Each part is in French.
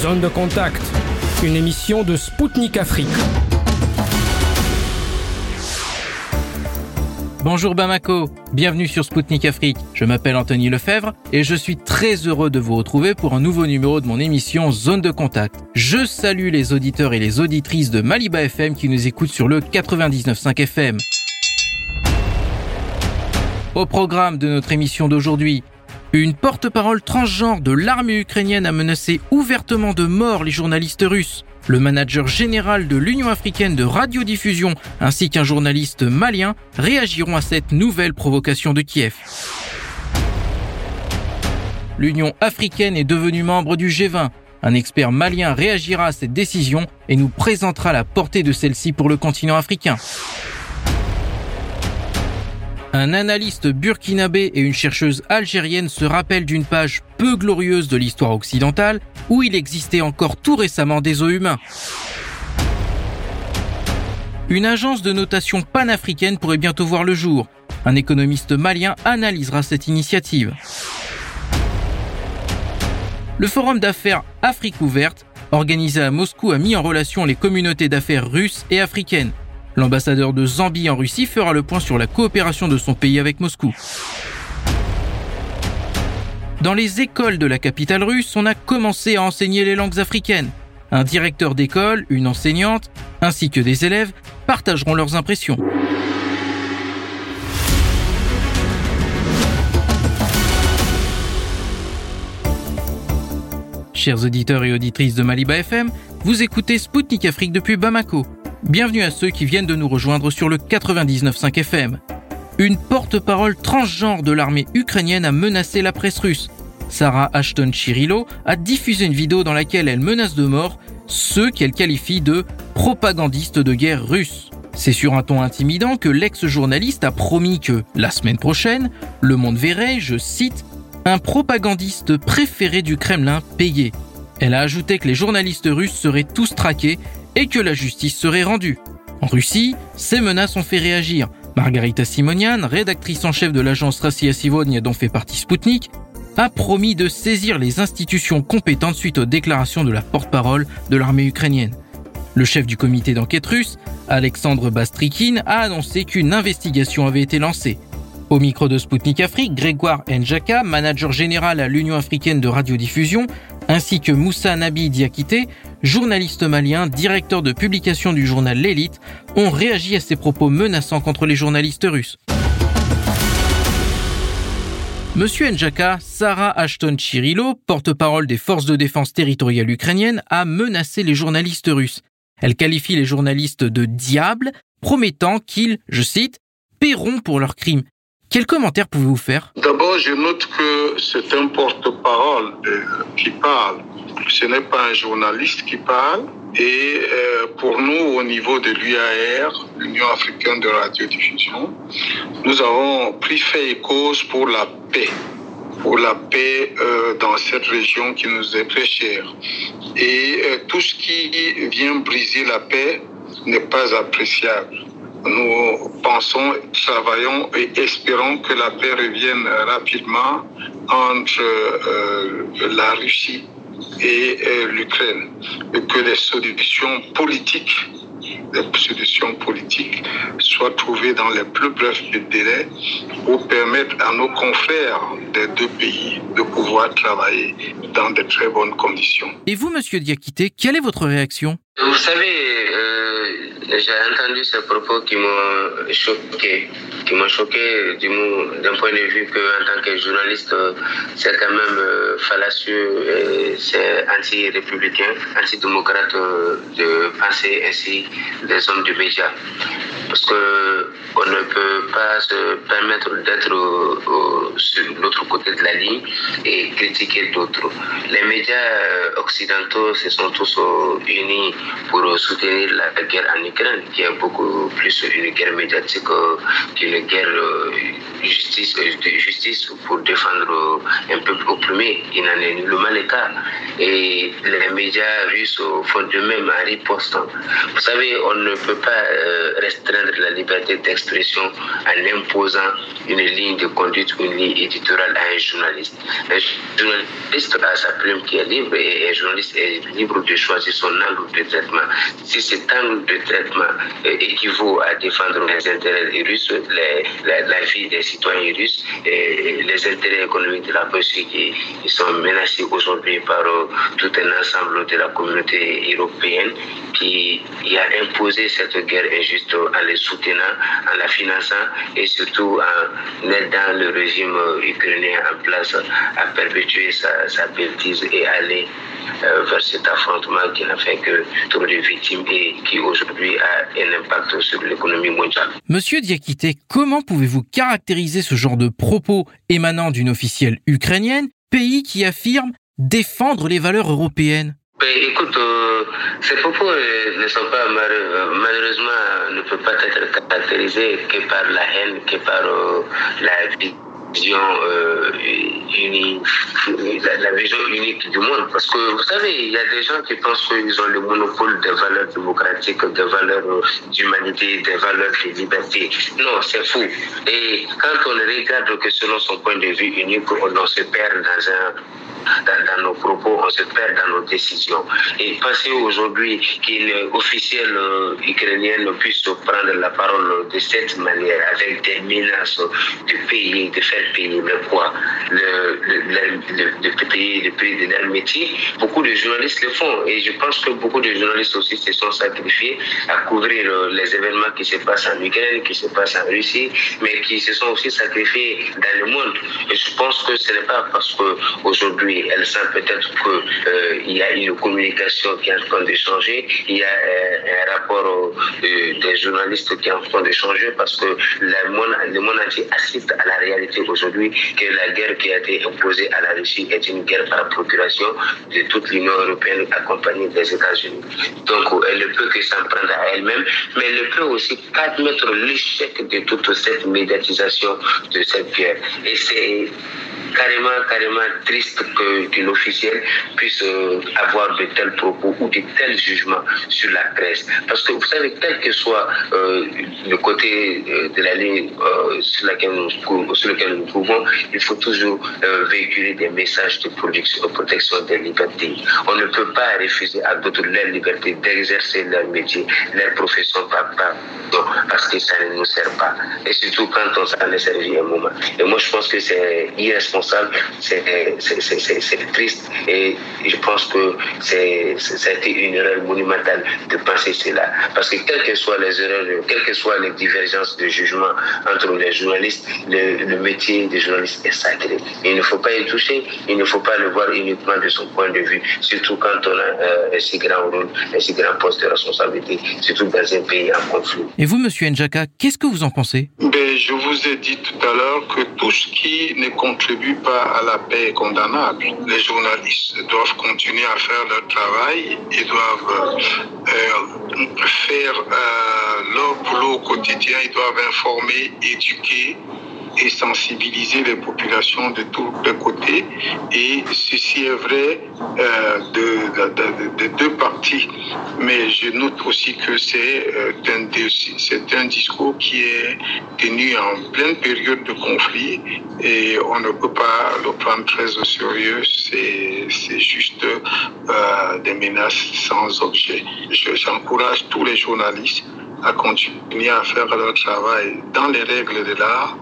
Zone de contact, une émission de Spoutnik Afrique. Bonjour Bamako, bienvenue sur Spoutnik Afrique. Je m'appelle Anthony Lefebvre et je suis très heureux de vous retrouver pour un nouveau numéro de mon émission Zone de Contact. Je salue les auditeurs et les auditrices de Maliba FM qui nous écoutent sur le 99.5 FM. Au programme de notre émission d'aujourd'hui, une porte-parole transgenre de l'armée ukrainienne a menacé ouvertement de mort les journalistes russes. Le manager général de l'Union africaine de radiodiffusion ainsi qu'un journaliste malien réagiront à cette nouvelle provocation de Kiev. L'Union africaine est devenue membre du G20. Un expert malien réagira à cette décision et nous présentera la portée de celle-ci pour le continent africain. Un analyste burkinabé et une chercheuse algérienne se rappellent d'une page peu glorieuse de l'histoire occidentale où il existait encore tout récemment des os humains. Une agence de notation panafricaine pourrait bientôt voir le jour. Un économiste malien analysera cette initiative. Le forum d'affaires Afrique ouverte, organisé à Moscou, a mis en relation les communautés d'affaires russes et africaines. L'ambassadeur de Zambie en Russie fera le point sur la coopération de son pays avec Moscou. Dans les écoles de la capitale russe, on a commencé à enseigner les langues africaines. Un directeur d'école, une enseignante, ainsi que des élèves partageront leurs impressions. Chers auditeurs et auditrices de Maliba FM, vous écoutez Spoutnik Afrique depuis Bamako. Bienvenue à ceux qui viennent de nous rejoindre sur le 99.5 FM. Une porte-parole transgenre de l'armée ukrainienne a menacé la presse russe. Sarah Ashton Chirilo a diffusé une vidéo dans laquelle elle menace de mort ceux qu'elle qualifie de propagandistes de guerre russes. C'est sur un ton intimidant que l'ex-journaliste a promis que, la semaine prochaine, le monde verrait, je cite, un propagandiste préféré du Kremlin payé. Elle a ajouté que les journalistes russes seraient tous traqués et que la justice serait rendue. En Russie, ces menaces ont fait réagir. Margarita Simonian, rédactrice en chef de l'agence Rassia Sivonia dont fait partie Sputnik, a promis de saisir les institutions compétentes suite aux déclarations de la porte-parole de l'armée ukrainienne. Le chef du comité d'enquête russe, Alexandre Bastrikin, a annoncé qu'une investigation avait été lancée. Au micro de Sputnik Afrique, Grégoire Njaka, manager général à l'Union africaine de radiodiffusion, ainsi que Moussa Nabi Diakité, journaliste malien, directeur de publication du journal L'Élite, ont réagi à ces propos menaçants contre les journalistes russes. Monsieur Njaka, Sarah Ashton Chirilo, porte-parole des forces de défense territoriales ukrainiennes, a menacé les journalistes russes. Elle qualifie les journalistes de diables, promettant qu'ils, je cite, paieront pour leurs crimes. Quel commentaire pouvez-vous faire? D'abord, je note que c'est un porte-parole qui parle. Ce n'est pas un journaliste qui parle. Et euh, pour nous, au niveau de l'UAR, l'Union africaine de radiodiffusion, nous avons pris fait et cause pour la paix pour la paix euh, dans cette région qui nous est très chère. Et euh, tout ce qui vient briser la paix n'est pas appréciable nous pensons, travaillons et espérons que la paix revienne rapidement entre euh, la Russie et euh, l'Ukraine et que des solutions politiques des solutions politiques soient trouvées dans les plus brefs délais pour permettre à nos confrères des deux pays de pouvoir travailler dans de très bonnes conditions. Et vous, Monsieur Diakité, quelle est votre réaction? Vous savez, euh, j'ai entendu ces propos qui m'ont choqué, qui m'ont choqué d'un point de vue que en tant que journaliste, c'est quand même euh, fallacieux c'est anti-républicain, anti-démocrate euh, de penser ainsi des hommes du média. Parce que on ne peut pas se permettre d'être sur l'autre côté de la ligne et critiquer d'autres. Les médias occidentaux se sont tous unis pour soutenir la guerre en Ukraine, qui est beaucoup plus une guerre médiatique qu'une guerre de justice, de justice pour défendre un peuple opprimé. Il n'en est nullement le cas. et les médias russes font de même en ripostant. Vous savez, on ne peut pas euh, restreindre la liberté d'expression en imposant une ligne de conduite ou une ligne éditoriale à un journaliste. Un journaliste a sa plume qui est libre et un journaliste est libre de choisir son angle de traitement. Si cet angle de traitement euh, équivaut à défendre les intérêts russes, la, vie des citoyens russes et les intérêts économiques de la Russie qui, sont menacés aujourd'hui par euh, tout un ensemble de la communauté européenne qui a imposé cette guerre injuste en les soutenant, en la finançant et surtout en aidant le régime ukrainien en place à perpétuer sa, sa bêtise et aller euh, vers cet affrontement qui n'a fait que trop de victimes et qui aujourd'hui a un impact sur l'économie mondiale. Monsieur Diakité, comment pouvez-vous caractériser ce genre de propos émanant d'une officielle ukrainienne, pays qui affirme défendre les valeurs européennes? Ben, écoute, euh, ces propos euh, ne sont pas malheureusement ne peuvent pas être caractérisés que par la haine, que par la vie vision euh, unique, la, vision unique du monde. Parce que vous savez, il y a des gens qui pensent qu'ils ont le monopole des valeurs démocratiques, des valeurs d'humanité, des valeurs de liberté. Non, c'est fou. Et quand on regarde que selon son point de vue unique, on se perd dans un dans, nos propos, on se perd dans nos décisions. Et penser aujourd'hui qu'une officielle euh, ukrainienne puisse prendre la parole de cette manière, avec des menaces de payer, de faire payer le poids, le, le, de le prix de leur métier, beaucoup de journalistes le font. Et je pense que beaucoup de journalistes aussi se sont sacrifiés à couvrir euh, les événements qui se passent en Ukraine, qui se passent en Russie, mais qui se sont aussi sacrifiés dans le monde. Et je pense que ce n'est pas parce qu'aujourd'hui, elle sent peut-être qu'il euh, y a une communication qui est en train de changer, il y a euh, un rapport des journalistes qui est en train de changer parce que le monde, le monde entier assiste à la réalité aujourd'hui que la guerre qui a été imposée à la Russie est une guerre par procuration de toute l'Union européenne accompagnée des États-Unis. Donc elle ne peut que s'en prendre à elle-même, mais elle ne peut aussi admettre l'échec de toute cette médiatisation de cette guerre. Et c'est carrément, carrément triste qu'une officielle puisse euh, avoir de tels propos ou de tels jugements sur la presse. Parce que vous savez, quel que soit euh, le côté euh, de la ligne sur, laquelle sur lequel nous trouvons, il faut toujours véhiculer des messages de protection des libertés. On ne peut pas refuser à d'autres leur liberté d'exercer leur métier, leur profession par, parce que ça ne nous sert pas. Et surtout quand on s'en est servi un moment. Et moi, je pense que c'est irresponsable c'est triste et je pense que c'était une erreur monumentale de penser cela. Parce que quelles que soient les erreurs, quelles que soient les divergences de jugement entre les journalistes, le, métier des journalistes est sacré. Il ne faut pas y toucher, il ne faut pas le voir uniquement de son point de vue, surtout quand on a euh, un si grand rôle, un si grand poste de responsabilité, surtout dans un pays en conflit. Et vous, Monsieur Njaka, qu'est-ce que vous en pensez? Ben, Je vous ai dit tout à l'heure que tout ce qui ne contribue pas à la paix condamnable. Les journalistes doivent continuer à faire leur travail et doivent euh, faire euh, leur boulot au quotidien. Ils doivent informer, éduquer, et sensibiliser les populations de tous les côtés. Et ceci est vrai euh, de, deux parties. Mais je note aussi que c'est euh, un, un discours qui est tenu en pleine période de conflit et on ne peut pas le prendre très au sérieux. C'est juste euh, des menaces sans objet. J'encourage tous les journalistes à continuer à faire leur travail dans les règles de l'art,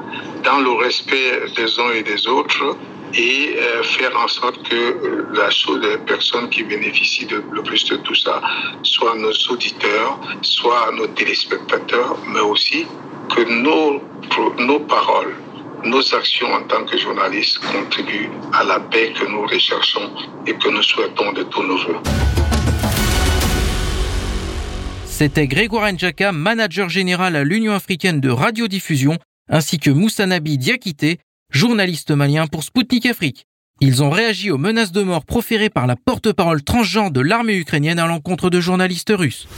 dans le respect des uns et des autres et euh, faire en sorte que la chose des personnes qui bénéficient le plus de tout ça soient nos auditeurs, soient nos téléspectateurs, mais aussi que nos, nos paroles, nos actions en tant que journalistes contribuent à la paix que nous recherchons et que nous souhaitons de tous nos voeux. C'était Grégoire Njaka, manager général à l'Union africaine de radiodiffusion, ainsi que Moussanabi Diakité, journaliste malien pour Spoutnik Afrique. Ils ont réagi aux menaces de mort proférées par la porte-parole transgenre de l'armée ukrainienne à l'encontre de journalistes russes.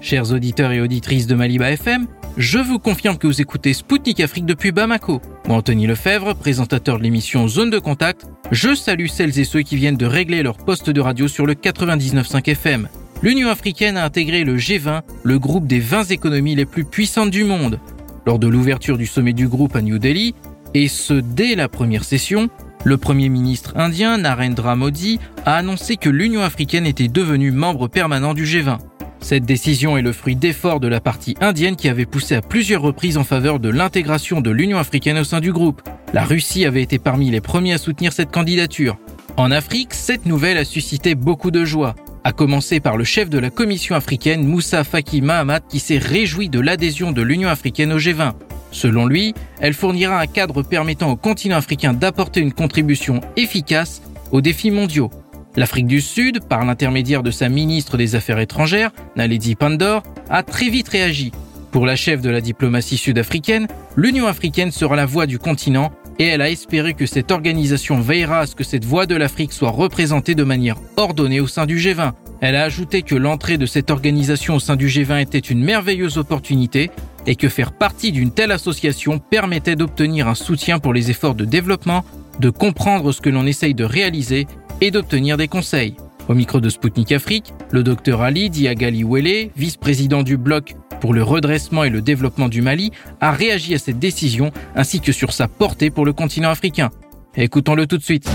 Chers auditeurs et auditrices de Maliba FM, je vous confirme que vous écoutez Spoutnik Afrique depuis Bamako. Moi, Anthony Lefebvre, présentateur de l'émission Zone de Contact, je salue celles et ceux qui viennent de régler leur poste de radio sur le 99.5 FM. L'Union africaine a intégré le G20, le groupe des 20 économies les plus puissantes du monde. Lors de l'ouverture du sommet du groupe à New Delhi, et ce dès la première session, le Premier ministre indien Narendra Modi a annoncé que l'Union africaine était devenue membre permanent du G20. Cette décision est le fruit d'efforts de la partie indienne qui avait poussé à plusieurs reprises en faveur de l'intégration de l'Union africaine au sein du groupe. La Russie avait été parmi les premiers à soutenir cette candidature. En Afrique, cette nouvelle a suscité beaucoup de joie, à commencer par le chef de la Commission africaine Moussa Faki Mahamat qui s'est réjoui de l'adhésion de l'Union africaine au G20. Selon lui, elle fournira un cadre permettant au continent africain d'apporter une contribution efficace aux défis mondiaux. L'Afrique du Sud, par l'intermédiaire de sa ministre des Affaires étrangères, Naledi Pandor, a très vite réagi. Pour la chef de la diplomatie sud-africaine, l'Union africaine sera la voix du continent et elle a espéré que cette organisation veillera à ce que cette voix de l'Afrique soit représentée de manière ordonnée au sein du G20. Elle a ajouté que l'entrée de cette organisation au sein du G20 était une merveilleuse opportunité et que faire partie d'une telle association permettait d'obtenir un soutien pour les efforts de développement, de comprendre ce que l'on essaye de réaliser et d'obtenir des conseils. Au micro de Spoutnik Afrique, le docteur Ali Diagali Wele, vice-président du bloc pour le redressement et le développement du Mali, a réagi à cette décision ainsi que sur sa portée pour le continent africain. Écoutons-le tout de suite.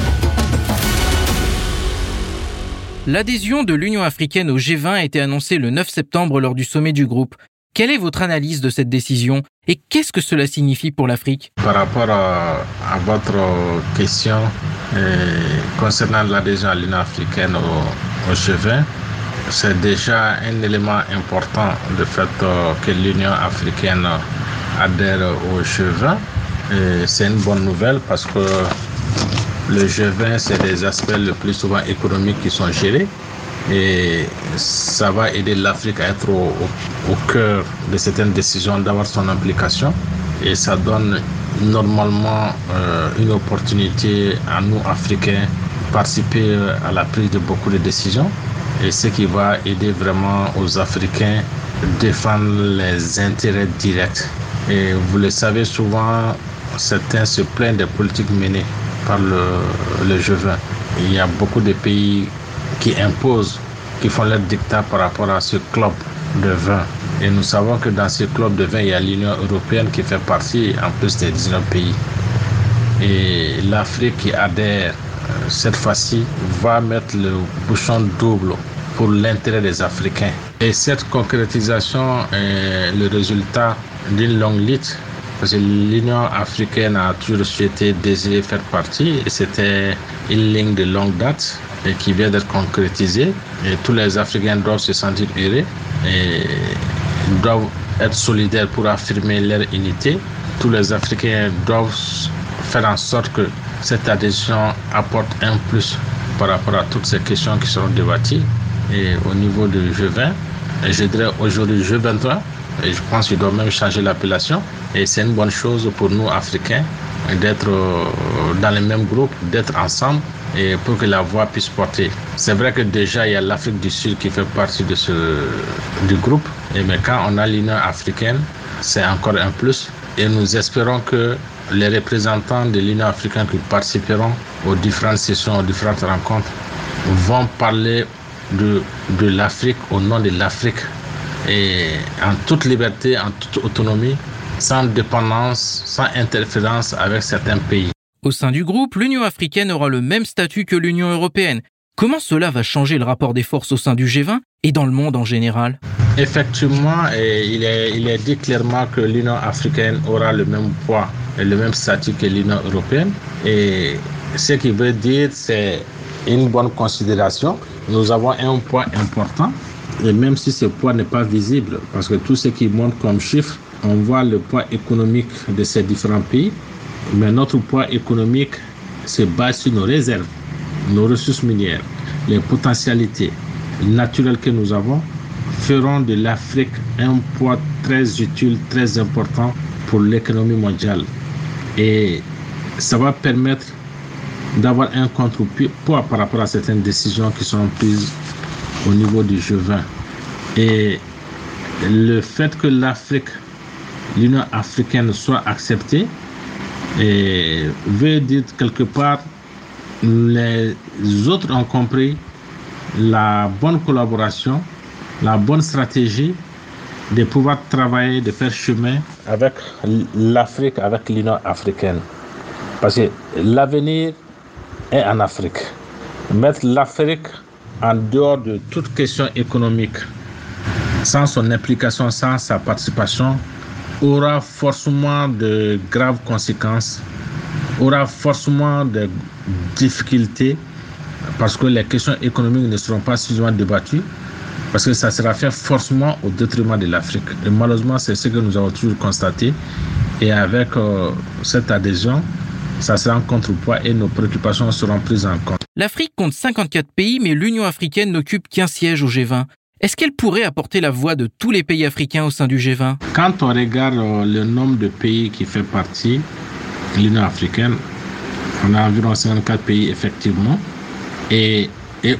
L'adhésion de l'Union africaine au G20 a été annoncée le 9 septembre lors du sommet du groupe. Quelle est votre analyse de cette décision et qu'est-ce que cela signifie pour l'Afrique? Par rapport à, votre question concernant l'adhésion à l'Union africaine au, G20, c'est déjà un élément important le fait euh, que l'Union africaine adhère au G20. C'est une bonne nouvelle parce que le G20, c'est des aspects le plus souvent économiques qui sont gérés et ça va aider l'Afrique à être au, cœur de certaines décisions, d'avoir son implication et ça donne normalement euh, une opportunité à nous Africains de participer à la prise de beaucoup de décisions et ce qui va aider vraiment aux Africains à défendre les intérêts directs. Et vous le savez souvent, certains se plaignent des politiques menées par le, le G20. Il y a beaucoup de pays qui imposent, qui font leur dictat par rapport à ce club de vin. Et nous savons que dans ce club de vin, il y a l'Union européenne qui fait partie, en plus des 19 pays. Et l'Afrique qui adhère euh, cette fois-ci va mettre le bouchon double pour l'intérêt des Africains. Et cette concrétisation est le résultat d'une longue lutte parce que l'Union africaine a toujours souhaité désirer faire partie et c'était une ligne de longue date et qui vient d'être concrétisée. Et tous les Africains doivent se sentir heureux et doivent être solidaires pour affirmer leur unité. Tous les Africains doivent faire en sorte que cette adhésion apporte un plus par rapport à toutes ces questions qui seront débattues. Et au niveau du G20, et je dirais aujourd'hui G23, et je pense qu'il doit même changer l'appellation. Et c'est une bonne chose pour nous, Africains, d'être euh, dans le même groupe, d'être ensemble et pour que la voix puisse porter. C'est vrai que déjà il y a l'Afrique du Sud qui fait partie de ce du groupe, mais quand on a l'Union africaine, c'est encore un plus. Et nous espérons que les représentants de l'Union africaine qui participeront aux différentes sessions, aux différentes rencontres, vont parler de, de l'Afrique au nom de l'Afrique et en toute liberté, en toute autonomie, sans dépendance, sans interférence avec certains pays. Au sein du groupe, l'Union africaine aura le même statut que l'Union européenne. Comment cela va changer le rapport des forces au sein du G20 et dans le monde en général? Effectivement, il est, il est dit clairement que l'Union africaine aura le même poids et le même statut que l'Union européenne. Et ce qui veut dire, c'est une bonne considération. Nous avons un poids important et même si ce poids n'est pas visible, parce que tout ce qui monte comme chiffre, on voit le poids économique de ces différents pays, mais notre poids économique se base sur nos réserves, nos ressources minières, les potentialités naturelles que nous avons feront de l'Afrique un poids très utile, très important pour l'économie mondiale. Et ça va permettre d'avoir un contrepoids par rapport à certaines décisions qui sont prises au niveau du G20. Et le fait que l'Afrique l'Union africaine soit acceptée et veut dire quelque part les autres ont compris la bonne collaboration, la bonne stratégie de pouvoir travailler, de faire chemin avec l'Afrique, avec l'Union africaine. Parce que l'avenir est en Afrique. Mettre l'Afrique en dehors de toute question économique, sans son implication, sans sa participation, aura forcément de graves conséquences, aura forcément de difficultés, parce que les questions économiques ne seront pas suffisamment débattues, parce que ça sera fait forcément au détriment de l'Afrique. Et malheureusement, c'est ce que nous avons toujours constaté. Et avec euh, cette adhésion, ça sera un contrepoids et nos préoccupations seront prises en compte. L'Afrique compte 54 pays, mais l'Union africaine n'occupe qu'un siège au G20. Est-ce qu'elle pourrait apporter la voix de tous les pays africains au sein du G20 Quand on regarde euh, le nombre de pays qui fait partie de l'Union africaine, on a environ 54 pays effectivement. Et,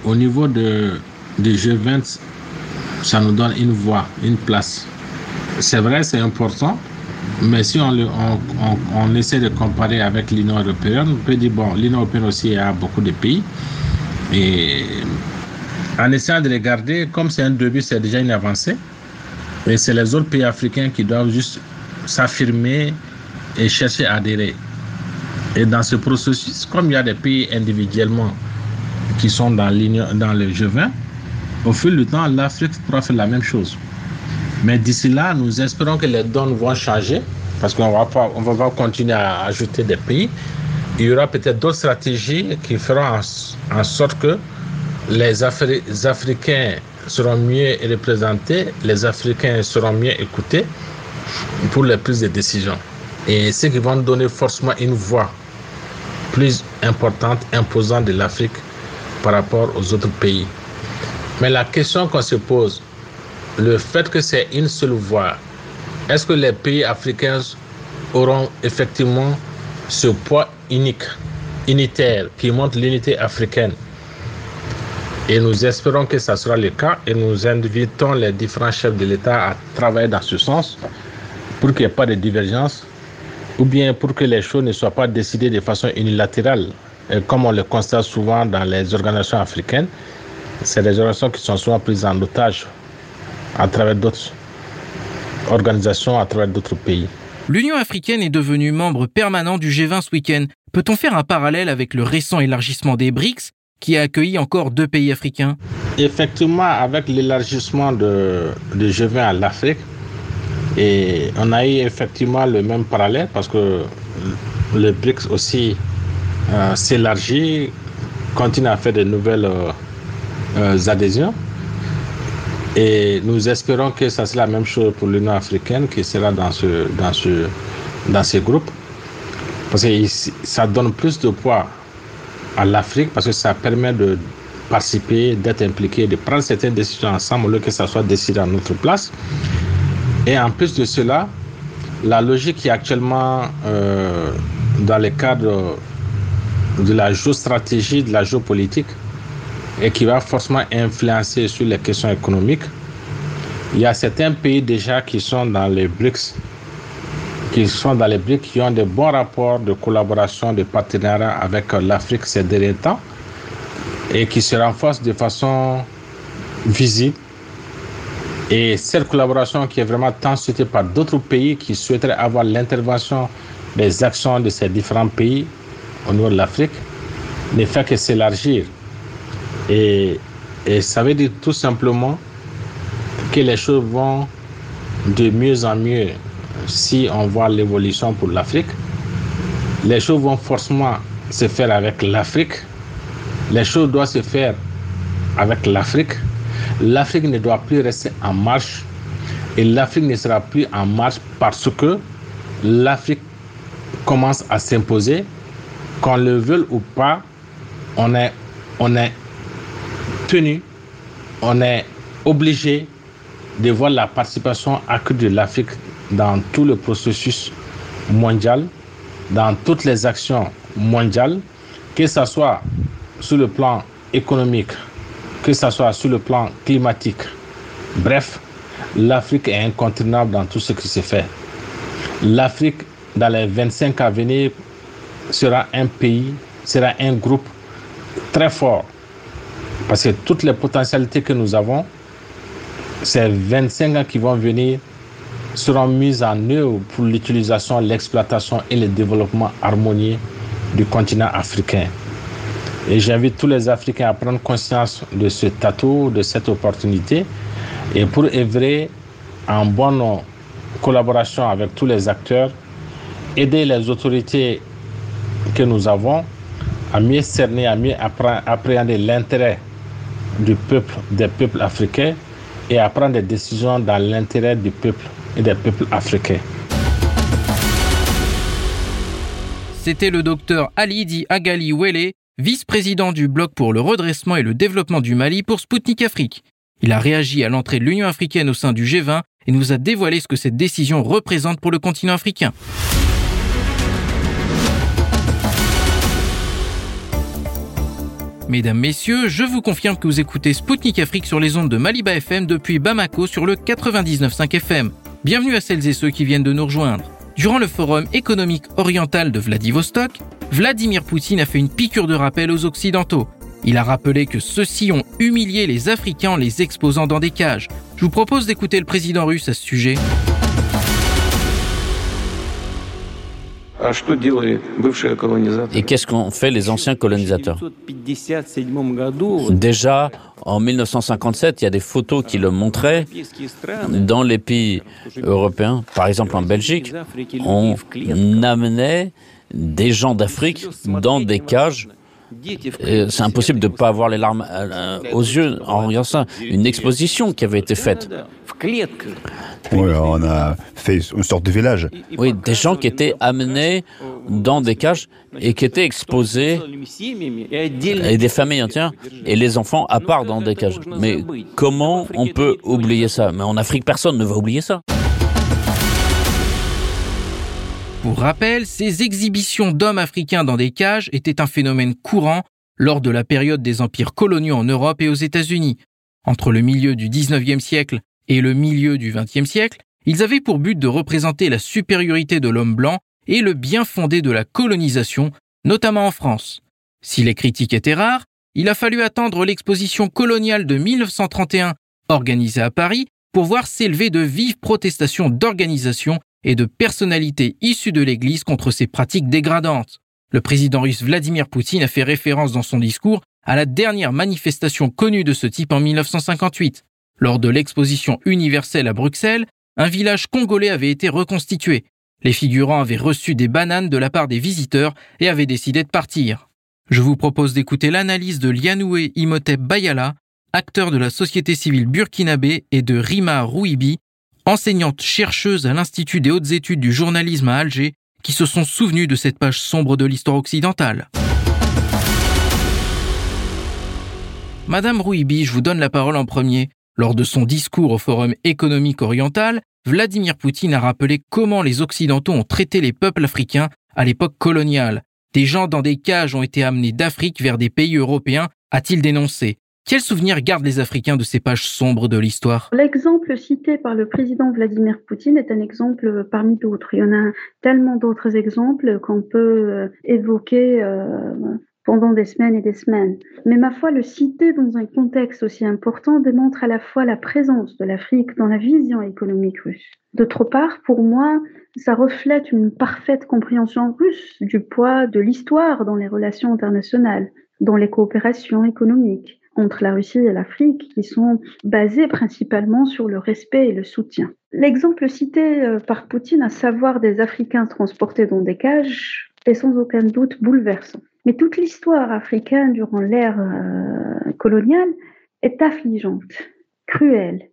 au niveau de, du G20, ça nous donne une voix, une place. C'est vrai, c'est important, mais si on, on, on, essaie de comparer avec l'Union européenne, on peut dire, bon, l'Union européenne aussi a beaucoup de pays. Et en essayant de regarder, comme c'est un début, c'est déjà une avancée. Et c'est les autres pays africains qui doivent juste s'affirmer et chercher à adhérer. Et dans ce processus, comme il y a des pays individuellement qui sont dans, le G20, au fil du temps, l'Afrique pourra faire la même chose. Mais d'ici là, nous espérons que les donnes vont changer parce qu'on va va continuer à ajouter des pays. Il y aura peut-être d'autres stratégies qui feront en, sorte que les, Africains seront mieux représentés, les Africains seront mieux écoutés pour les prises de décisions. Et ce qui vont donner forcément une voix plus importante, imposante de l'Afrique par rapport aux autres pays. Mais la question qu'on se pose, le fait que c'est une seule voix, est-ce que les pays africains auront effectivement ce poids unique, unitaire, qui montre l'unité africaine? Et nous espérons que ça sera le cas et nous invitons les différents chefs de l'État à travailler dans ce sens pour qu'il n'y ait pas de divergence ou bien pour que les choses ne soient pas décidées de façon unilatérale, comme on le constate souvent dans les organisations africaines c'est des organisations qui sont souvent prises en otage à travers d'autres organisations, à travers d'autres pays. L'Union africaine est devenue membre permanent du G20 ce week-end. Peut-on faire un parallèle avec le récent élargissement des BRICS qui a accueilli encore deux pays africains Effectivement, avec l'élargissement de, de G20 à l'Afrique, et on a eu effectivement le même parallèle parce que le BRICS aussi euh, s'élargit, continue à faire de nouvelles euh, euh, adhésions. Et nous espérons que ça sera la même chose pour l'Union africaine qui sera dans, ce, dans, ce, dans ces groupes. Parce que ça donne plus de poids à l'Afrique parce que ça permet de participer, d'être impliqué, de prendre certaines décisions ensemble, au que ça soit décidé à notre place. Et en plus de cela, la logique qui est actuellement euh, dans le cadre de la géostratégie, de la géopolitique, et qui va forcément influencer sur les questions économiques. Il y a certains pays déjà qui sont dans les BRICS, qui sont dans les BRICS, qui ont de bons rapports de collaboration, de partenariat avec l'Afrique ces derniers temps et qui se renforcent de façon visible. Et cette collaboration qui est vraiment tant souhaitée par d'autres pays qui souhaiteraient avoir l'intervention des actions de ces différents pays au niveau de l'Afrique ne fait que s'élargir. Et, ça veut dire tout simplement que les choses vont de mieux en mieux si on voit l'évolution pour l'Afrique. Les choses vont forcément se faire avec l'Afrique. Les choses doivent se faire avec l'Afrique. L'Afrique ne doit plus rester en marche et l'Afrique ne sera plus en marche parce que l'Afrique commence à s'imposer. Qu'on le veuille ou pas, on est, on est tenu, on est obligé de voir la participation accrue de l'Afrique dans tout le processus mondial, dans toutes les actions mondiales, que ce soit sur le plan économique, que ce soit sur le plan climatique. Bref, l'Afrique est incontournable dans tout ce qui se fait. l'Afrique, dans les 25 ans à venir, sera un pays, sera un groupe très fort. Parce que toutes les potentialités que nous avons, ces 25 ans qui vont venir seront mises en œuvre pour l'utilisation, l'exploitation et le développement harmonieux du continent africain. Et j'invite tous les Africains à prendre conscience de ce tatou, de cette opportunité, et pour œuvrer en bonne collaboration avec tous les acteurs, aider les autorités que nous avons à mieux cerner, à mieux appréhender l'intérêt du peuple, des peuples africains et à prendre des décisions dans l'intérêt du peuple C'était le docteur Alidi Agali Wele, vice-président du Bloc pour le redressement et le développement du Mali pour Sputnik Afrique. Il a réagi à l'entrée de l'Union africaine au sein du G20 et nous a dévoilé ce que cette décision représente pour le continent africain. Mesdames, Messieurs, je vous confirme que vous écoutez Spoutnik Afrique sur les ondes de Maliba FM depuis Bamako sur le 99.5 FM. Bienvenue à celles et ceux qui viennent de nous rejoindre. Durant le forum économique oriental de Vladivostok, Vladimir Poutine a fait une piqûre de rappel aux Occidentaux. Il a rappelé que ceux-ci ont humilié les Africains en les exposant dans des cages. Je vous propose d'écouter le président russe à ce sujet. Et qu'est-ce qu'ont fait les anciens colonisateurs? Déjà, en 1957, il y a des photos qui le montraient. Dans les pays européens, par exemple en Belgique, on amenait des gens d'Afrique dans des cages c'est impossible de ne pas avoir les larmes euh, aux yeux en regardant ça. Une exposition qui avait été faite. Oui, on a fait une sorte de village. Oui, des gens qui étaient amenés dans des cages et qui étaient exposés, et des familles entières, et les enfants à part dans des cages. Mais comment on peut oublier ça? Mais en Afrique, personne ne va oublier ça. Pour rappel, ces exhibitions d'hommes africains dans des cages étaient un phénomène courant lors de la période des empires coloniaux en Europe et aux États-Unis. Entre le milieu du 19e siècle et le milieu du 20e siècle, ils avaient pour but de représenter la supériorité de l'homme blanc et le bien fondé de la colonisation, notamment en France. Si les critiques étaient rares, il a fallu attendre l'exposition coloniale de 1931 organisée à Paris pour voir s'élever de vives protestations d'organisations et de personnalités issues de l'Église contre ces pratiques dégradantes. Le président russe Vladimir Poutine a fait référence dans son discours à la dernière manifestation connue de ce type en 1958. Lors de l'exposition universelle à Bruxelles, un village congolais avait été reconstitué. Les figurants avaient reçu des bananes de la part des visiteurs et avaient décidé de partir. Je vous propose d'écouter l'analyse de Lianoué Imhotep Bayala, acteur de la société civile burkinabé, et de Rima Rouibi, enseignante chercheuse à l'Institut des hautes études du journalisme à Alger, qui se sont souvenus de cette page sombre de l'histoire occidentale. Madame Rouibi, je vous donne la parole en premier. Lors de son discours au Forum économique oriental, Vladimir Poutine a rappelé comment les Occidentaux ont traité les peuples africains à l'époque coloniale. Des gens dans des cages ont été amenés d'Afrique vers des pays européens, a-t-il dénoncé. Quels souvenirs gardent les Africains de ces pages sombres de l'histoire? L'exemple cité par le président Vladimir Poutine est un exemple parmi d'autres. Il y en a tellement d'autres exemples qu'on peut euh, évoquer euh, pendant des semaines et des semaines. Mais ma foi, le citer dans un contexte aussi important démontre à la fois la présence de l'Afrique dans la vision économique russe. D'autre part, pour moi, ça reflète une parfaite compréhension russe du poids de l'histoire dans les relations internationales, dans les coopérations économiques entre la Russie et l'Afrique qui sont basés principalement sur le respect et le soutien. L'exemple cité euh, par Poutine, à savoir des Africains transportés dans des cages, est sans aucun doute bouleversant. Mais toute l'histoire africaine durant l'ère euh, coloniale est affligeante, cruelle,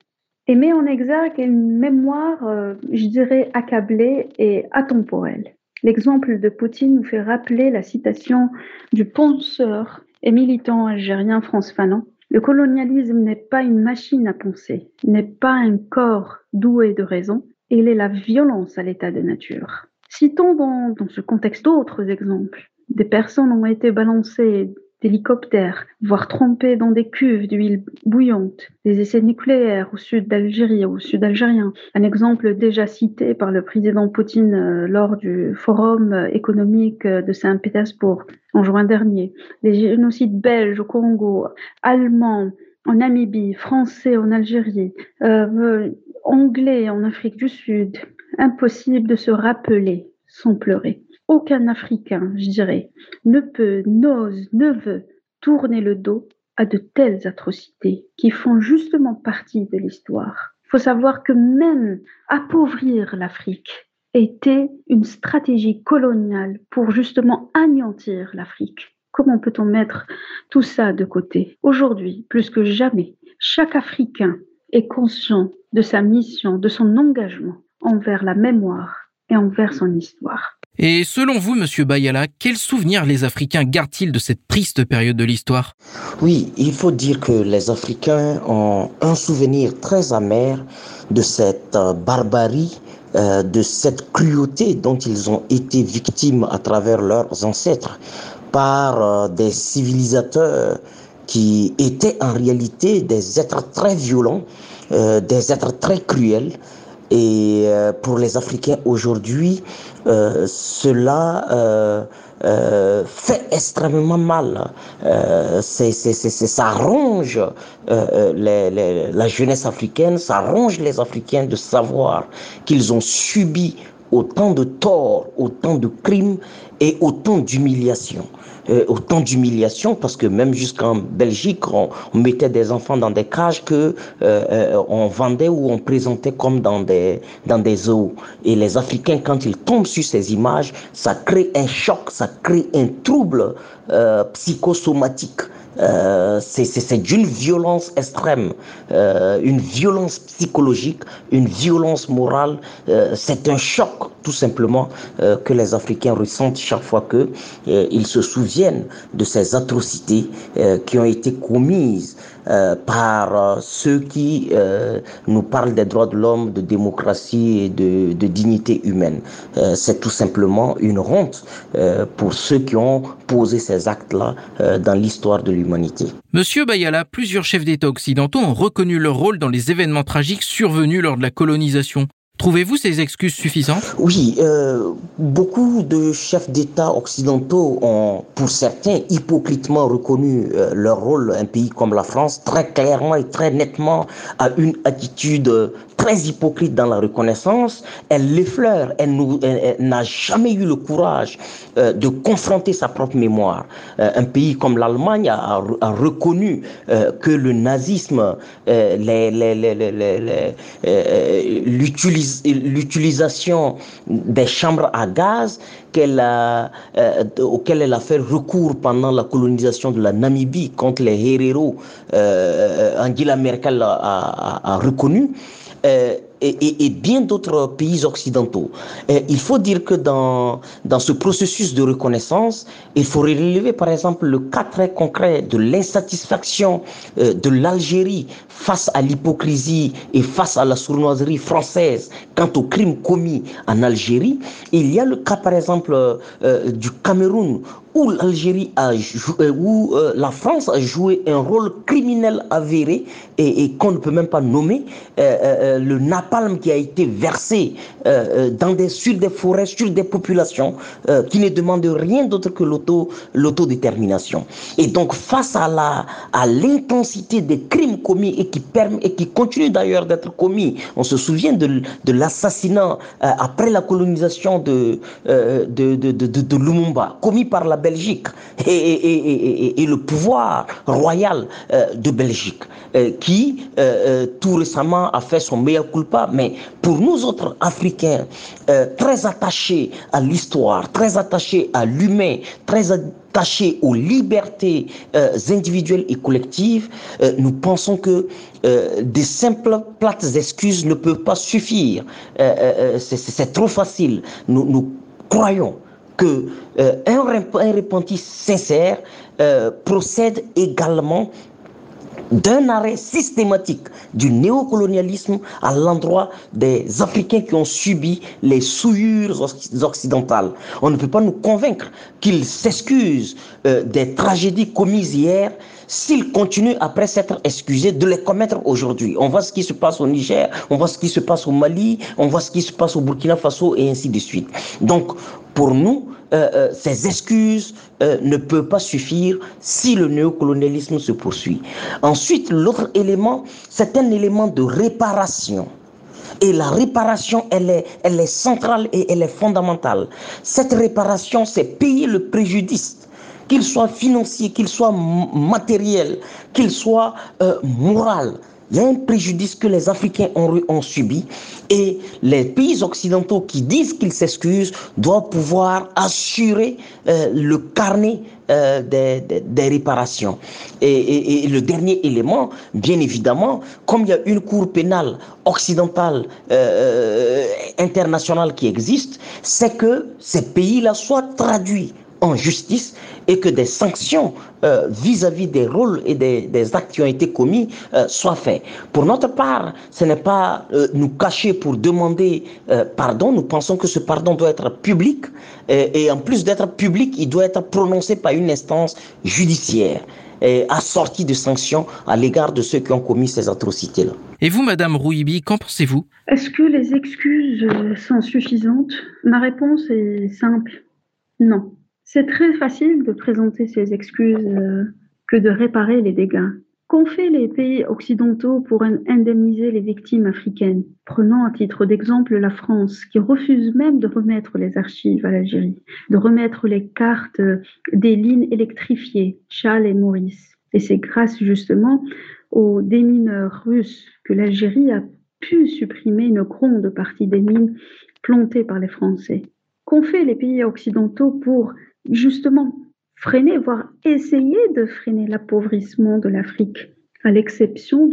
et met en exergue une mémoire, euh, je dirais, accablée et atemporelle. L'exemple de Poutine nous fait rappeler la citation du penseur et militant algérien France Fanon, le colonialisme n'est pas une machine à penser, n'est pas un corps doué de raison, il est la violence à l'état de nature. Citons dans, dans ce contexte d'autres exemples. Des personnes ont été balancées d'hélicoptères, voire trempés dans des cuves d'huile bouillante, des essais nucléaires au sud d'Algérie, au sud algérien. Un exemple déjà cité par le président Poutine euh, lors du forum économique de Saint-Pétersbourg en juin dernier. Les génocides belges au Congo, allemands en Namibie, français en Algérie, euh, anglais en Afrique du Sud. Impossible de se rappeler sans pleurer. Aucun Africain, je dirais, ne peut, n'ose, ne veut tourner le dos à de telles atrocités qui font justement partie de l'histoire. Il faut savoir que même appauvrir l'Afrique était une stratégie coloniale pour justement anéantir l'Afrique. Comment peut-on mettre tout ça de côté? Aujourd'hui, plus que jamais, chaque Africain est conscient de sa mission, de son engagement envers la mémoire et envers son histoire. Et selon vous, Monsieur Bayala, quels souvenirs les Africains gardent-ils de cette triste période de l'histoire? Oui, il faut dire que les Africains ont un souvenir très amer de cette euh, barbarie, euh, de cette cruauté dont ils ont été victimes à travers leurs ancêtres par euh, des civilisateurs qui étaient en réalité des êtres très violents, des êtres très cruels, et euh, pour les Africains aujourd'hui, euh, cela euh, euh fait extrêmement mal. Euh, c'est, c'est, c'est, ça ronge les, les, la jeunesse africaine, ça ronge les Africains de savoir qu'ils ont subi autant de torts, autant de crimes et autant d'humiliations. Euh, autant d'humiliation parce que même jusqu'en Belgique, on, mettait des enfants dans des cages que euh, euh, on vendait ou on présentait comme dans des dans des zoos. Et les Africains, quand ils tombent sur ces images, ça crée un choc, ça crée un trouble psychosomatique. Euh, c'est d'une violence extrême, euh, une violence psychologique, une violence morale. Euh, c'est un choc, tout simplement, euh, que les Africains ressentent chaque fois que euh, ils se souviennent de ces atrocités qui ont été commises par ceux qui nous parlent des droits de l'homme, de démocratie et de, de dignité humaine. c'est tout simplement une honte pour ceux qui ont posé ces actes-là dans l'histoire de l'humanité. Monsieur Bayala, plusieurs chefs d'État occidentaux ont reconnu leur rôle dans les événements tragiques survenus lors de la colonisation. Trouvez-vous ces excuses suffisantes? Oui, euh, beaucoup de chefs d'État occidentaux ont, pour certains, hypocritement reconnu euh, leur rôle. Un pays comme la France, très clairement et très nettement, a une attitude très hypocrite dans la reconnaissance. Elle l'effleure. Elle, n'a jamais eu le courage euh, de confronter sa propre mémoire. Euh, un pays comme l'Allemagne a, reconnu euh, que le nazisme, euh, les, l'utilisation des chambres à gaz qu'elle euh, elle a fait recours pendant la colonisation de la Namibie contre les héros, euh, Angela Merkel a, reconnu. Euh, et, bien d'autres pays occidentaux. Il faut dire que dans, dans ce processus de reconnaissance, il faut relever par exemple le cas très concret de l'insatisfaction euh, de l'Algérie face à l'hypocrisie et face à la sournoiserie française quant aux crimes commis en Algérie. Il y a le cas par exemple euh, du Cameroun où l'Algérie a joué, où euh, la France a joué un rôle criminel avéré et, qu'on ne peut même pas nommer euh, euh, le napalm qui a été versé dans des sur des forêts sur des populations qui ne demandent rien d'autre que l'auto l'autodétermination et donc face à la à l'intensité des crimes commis qui permet et qui continuent d'ailleurs d'être commis on se souvient de, l'assassinat après la colonisation de de, de, de, de Lumumba commis par la Belgique et, et, et, et, le pouvoir royal euh, de Belgique euh, qui euh, tout récemment a fait son meilleur culpa. Mais pour nous autres Africains, très attachés à l'histoire, très attachés à l'humain, très attachés aux libertés individuelles et collectives, nous pensons que des simples plates excuses ne peuvent pas suffire. C'est trop facile. Nous, croyons que euh, un, un sincère euh, procède également d'un arrêt systématique du néocolonialisme à l'endroit des Africains qui ont subi les souillures occidentales. On ne peut pas nous convaincre qu'ils s'excusent euh, des tragédies commises hier s'ils continuent après s'être excusés de les commettre aujourd'hui. On voit ce qui se passe au Niger, on voit ce qui se passe au Mali, on voit ce qui se passe au Burkina Faso et ainsi de suite. Donc, pour nous, euh, euh, ces excuses euh, ne peuvent pas suffire si le néocolonialisme se poursuit. Ensuite, l'autre élément, c'est un élément de réparation. Et la réparation, elle est, elle est centrale et elle est fondamentale. Cette réparation, c'est payer le préjudice, qu'il soit financier, qu'il soit matériel, qu'il soit moral. Il y a un préjudice que les Africains ont, subi et les pays occidentaux qui disent qu'ils s'excusent doivent pouvoir assurer euh, le carnet euh, des, réparations. Et, le dernier élément, bien évidemment, comme il y a une cour pénale occidentale euh, internationale qui existe, c'est que ces pays-là soient traduits en justice et que des sanctions euh, vis-à-vis des rôles et des, des, actes qui ont été commis euh, soient faits. Pour notre part, ce n'est pas euh, nous cacher pour demander euh, pardon. Nous pensons que ce pardon doit être public et, et en plus d'être public, il doit être prononcé par une instance judiciaire et assorti de sanctions à l'égard de ceux qui ont commis ces atrocités-là. Et vous, Madame Rouibi, qu'en pensez-vous? Est-ce que les excuses sont suffisantes? Ma réponse est simple. Non. C'est très facile de présenter ces excuses euh, que de réparer les dégâts. Qu'ont fait les pays occidentaux pour indemniser les victimes africaines? Prenons à titre d'exemple la France, qui refuse même de remettre les archives à l'Algérie, de remettre les cartes des lignes électrifiées, Charles et Maurice. Et c'est grâce justement aux démineurs russes que l'Algérie a pu supprimer une grande partie des mines plantées par les Français. Qu'ont fait les pays occidentaux pour justement freiner, voire essayer de freiner l'appauvrissement de l'Afrique, à l'exception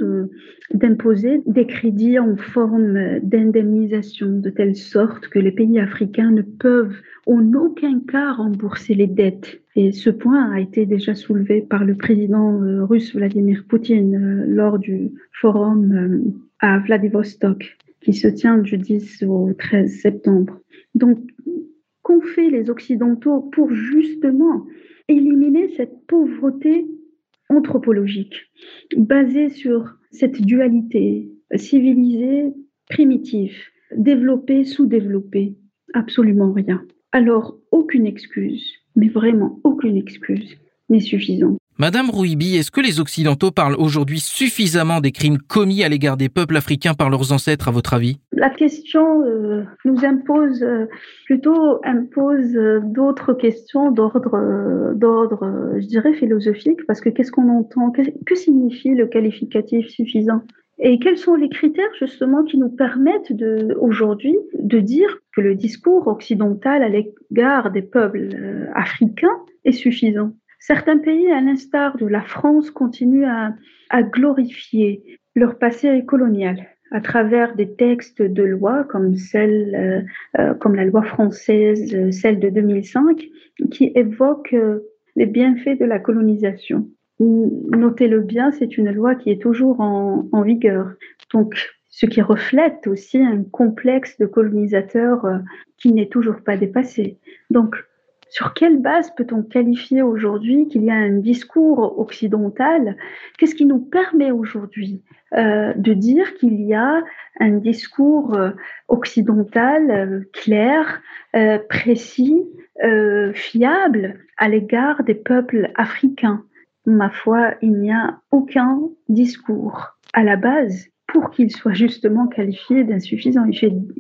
d'imposer des crédits en forme d'indemnisation, de telle sorte que les pays africains ne peuvent en aucun cas rembourser les dettes. Et ce point a été déjà soulevé par le président euh, russe Vladimir Poutine euh, lors du forum euh, à Vladivostok, qui se tient du 10 au 13 septembre. Donc, qu'ont fait les Occidentaux pour justement éliminer cette pauvreté anthropologique basée sur cette dualité civilisée primitive, développée, sous-développée Absolument rien. Alors, aucune excuse, mais vraiment aucune excuse n'est suffisante. Madame Rouibi, est-ce que les Occidentaux parlent aujourd'hui suffisamment des crimes commis à l'égard des peuples africains par leurs ancêtres, à votre avis? La question euh, nous impose, euh, plutôt impose euh, d'autres questions d'ordre, d'ordre, je dirais, philosophique, parce que qu'est-ce qu'on entend? Que, que signifie le qualificatif suffisant? Et quels sont les critères justement qui nous permettent de, aujourd'hui de dire que le discours occidental à l'égard des peuples africains est suffisant? Certains pays, à l'instar de la France, continuent à, glorifier leur passé colonial à travers des textes de loi comme euh, euh, la loi française, euh, celle de 2005, qui évoquent les bienfaits de la colonisation. Notez-le bien, c'est une loi qui est toujours en, en, vigueur. Donc, ce qui reflète aussi un complexe de colonisateurs qui n'est toujours pas dépassé. Sur quelle base peut-on qualifier aujourd'hui qu'il y a un discours occidental? Qu'est-ce qui nous permet aujourd'hui euh, de dire qu'il y a un discours euh, occidental euh, clair, précis, fiable à l'égard des peuples africains? Ma foi, il n'y a aucun discours à la base pour qu'il soit justement qualifié d'insuffisant.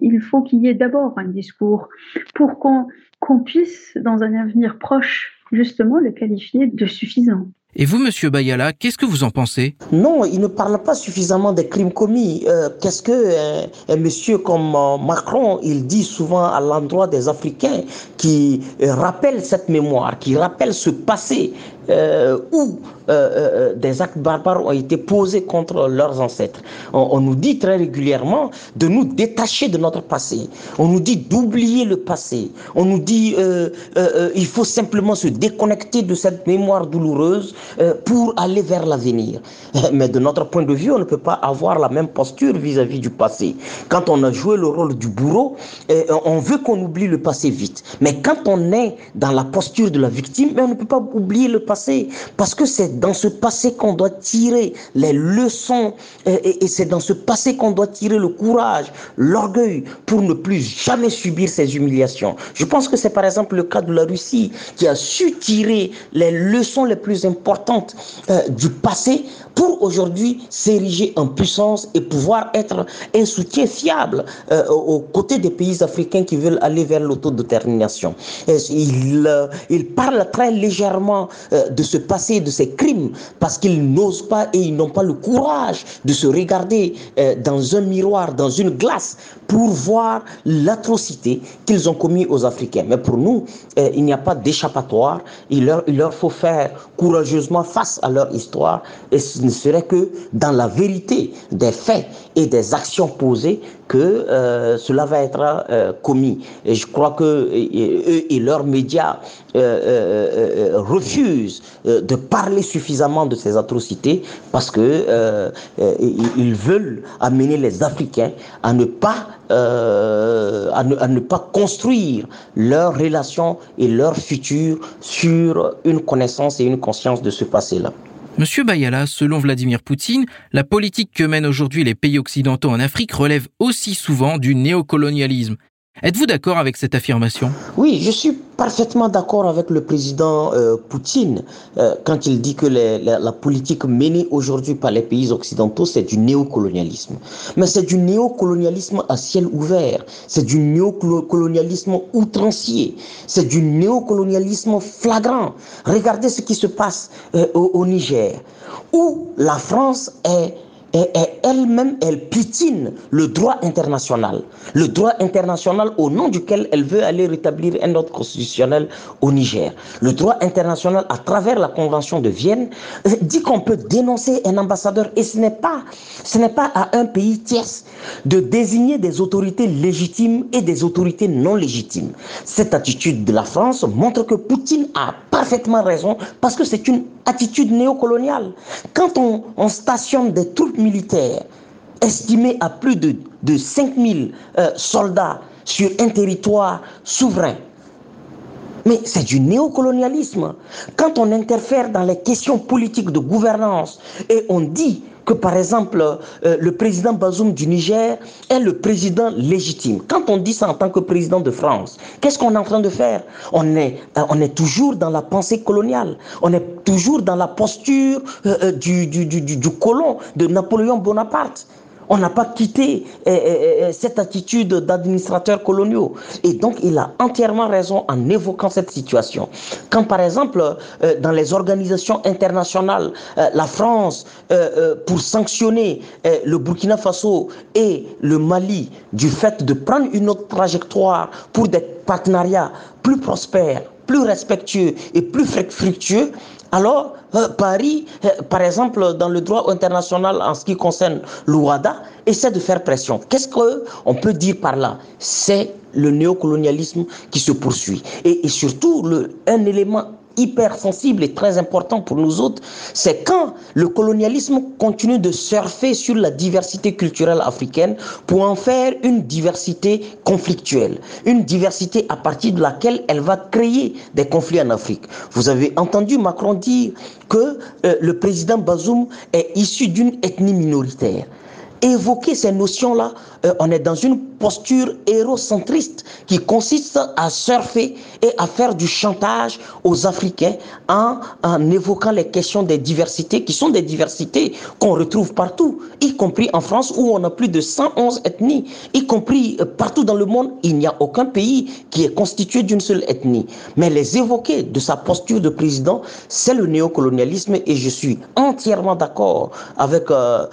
Il faut qu'il y ait d'abord un discours pour qu'on puisse, dans un avenir proche, justement le qualifier de suffisant. Et vous, Monsieur Bayala, qu'est-ce que vous en pensez? Non, il ne parle pas suffisamment des crimes commis. Euh, qu'est-ce que euh, un monsieur comme euh, Macron, il dit souvent à l'endroit des Africains qui rappellent cette mémoire, qui rappellent ce passé où des actes barbares ont été posés contre leurs ancêtres. On, on, nous dit très régulièrement de nous détacher de notre passé. On nous dit d'oublier le passé. On nous dit il faut simplement se déconnecter de cette mémoire douloureuse pour aller vers l'avenir. Mais de notre point de vue, on ne peut pas avoir la même posture vis-à-vis du passé. Quand on a joué le rôle du bourreau, euh, on veut qu'on oublie le passé vite. Mais quand on est dans la posture de la victime, on ne peut pas oublier le passé. Parce que c'est dans ce passé qu'on doit tirer les leçons euh, et c'est dans ce passé qu'on doit tirer le courage, l'orgueil pour ne plus jamais subir ces humiliations. Je pense que c'est par exemple le cas de la Russie qui a su tirer les leçons les plus importantes euh, du passé pour aujourd'hui s'ériger en puissance et pouvoir être un soutien fiable euh, aux côtés des pays africains qui veulent aller vers l'autodétermination. Il, euh, il parle très légèrement euh, de ce passé, de ces crimes, parce qu'ils n'osent pas et ils n'ont pas le courage de se regarder dans un miroir, dans une glace, pour voir l'atrocité qu'ils ont commis aux Africains. Mais pour nous, il n'y a pas d'échappatoire. Il leur, il leur faut faire courageusement face à leur histoire et ce ne serait que dans la vérité des faits et des actions posées que euh, cela va être euh, commis. Et je crois que eux et leurs médias euh, refusent de parler suffisamment de ces atrocités parce que ils veulent amener les Africains à ne pas à ne pas construire leurs relations et leur futur sur une connaissance et une conscience de ce passé-là. Monsieur Bayala, selon Vladimir Poutine, la politique que mènent aujourd'hui les pays occidentaux en Afrique relève aussi souvent du néocolonialisme. Êtes-vous d'accord avec cette affirmation? Oui, je suis parfaitement d'accord avec le président euh, Poutine euh, quand il dit que la, la, politique menée aujourd'hui par les pays occidentaux, c'est du néocolonialisme. Mais c'est du néocolonialisme à ciel ouvert, c'est du néocolonialisme outrancier, c'est du néocolonialisme flagrant. Regardez ce qui se passe euh, au, au Niger, où la France est et, elle-même, elle piétine le droit international. Le droit international au nom duquel elle veut aller rétablir un ordre constitutionnel au Niger. Le droit international, à travers la Convention de Vienne, dit qu'on peut dénoncer un ambassadeur et ce n'est pas, ce n'est pas à un pays tierce de désigner des autorités légitimes et des autorités non légitimes. Cette attitude de la France montre que Poutine a parfaitement raison parce que c'est une attitude néocoloniale. Quand on, on stationne des troupes militaires estimés à plus de, de 5000 euh, soldats sur un territoire souverain. Mais c'est du néocolonialisme. Quand on interfère dans les questions politiques de gouvernance et on dit que par exemple euh, le président Bazoum du Niger est le président légitime. Quand on dit ça en tant que président de France, qu'est-ce qu'on est en train de faire? On est, est toujours dans la pensée coloniale, on est toujours dans la posture euh, du colon de Napoléon Bonaparte. On n'a pas quitté eh, eh, cette attitude d'administrateurs coloniaux. Et donc, il a entièrement raison en évoquant cette situation. Quand, par exemple, euh, dans les organisations internationales, euh, la France, euh, pour sanctionner le Burkina Faso et le Mali du fait de prendre une autre trajectoire pour des partenariats plus prospères, plus respectueux et plus fructueux, alors, euh, Paris, euh, par exemple, dans le droit international en ce qui concerne l'Ouada, essaie de faire pression. Qu'est-ce qu'on peut dire par là? C'est le néocolonialisme qui se poursuit. Et, surtout, un élément hypersensible et très important pour nous autres, c'est quand le colonialisme continue de surfer sur la diversité culturelle africaine pour en faire une diversité conflictuelle, une diversité à partir de laquelle elle va créer des conflits en Afrique. Vous avez entendu Macron dire que euh, le président Bazoum est issu d'une ethnie minoritaire évoquer ces notions-là, euh, on est dans une posture hérocentriste qui consiste à surfer et à faire du chantage aux Africains en, évoquant les questions des diversités, qui sont des diversités qu'on retrouve partout, y compris en France où on a plus de 111 ethnies, y compris euh, partout dans le monde, il n'y a aucun pays qui est constitué d'une seule ethnie. Mais les évoquer de sa posture de président, c'est le néocolonialisme et je suis entièrement d'accord avec euh,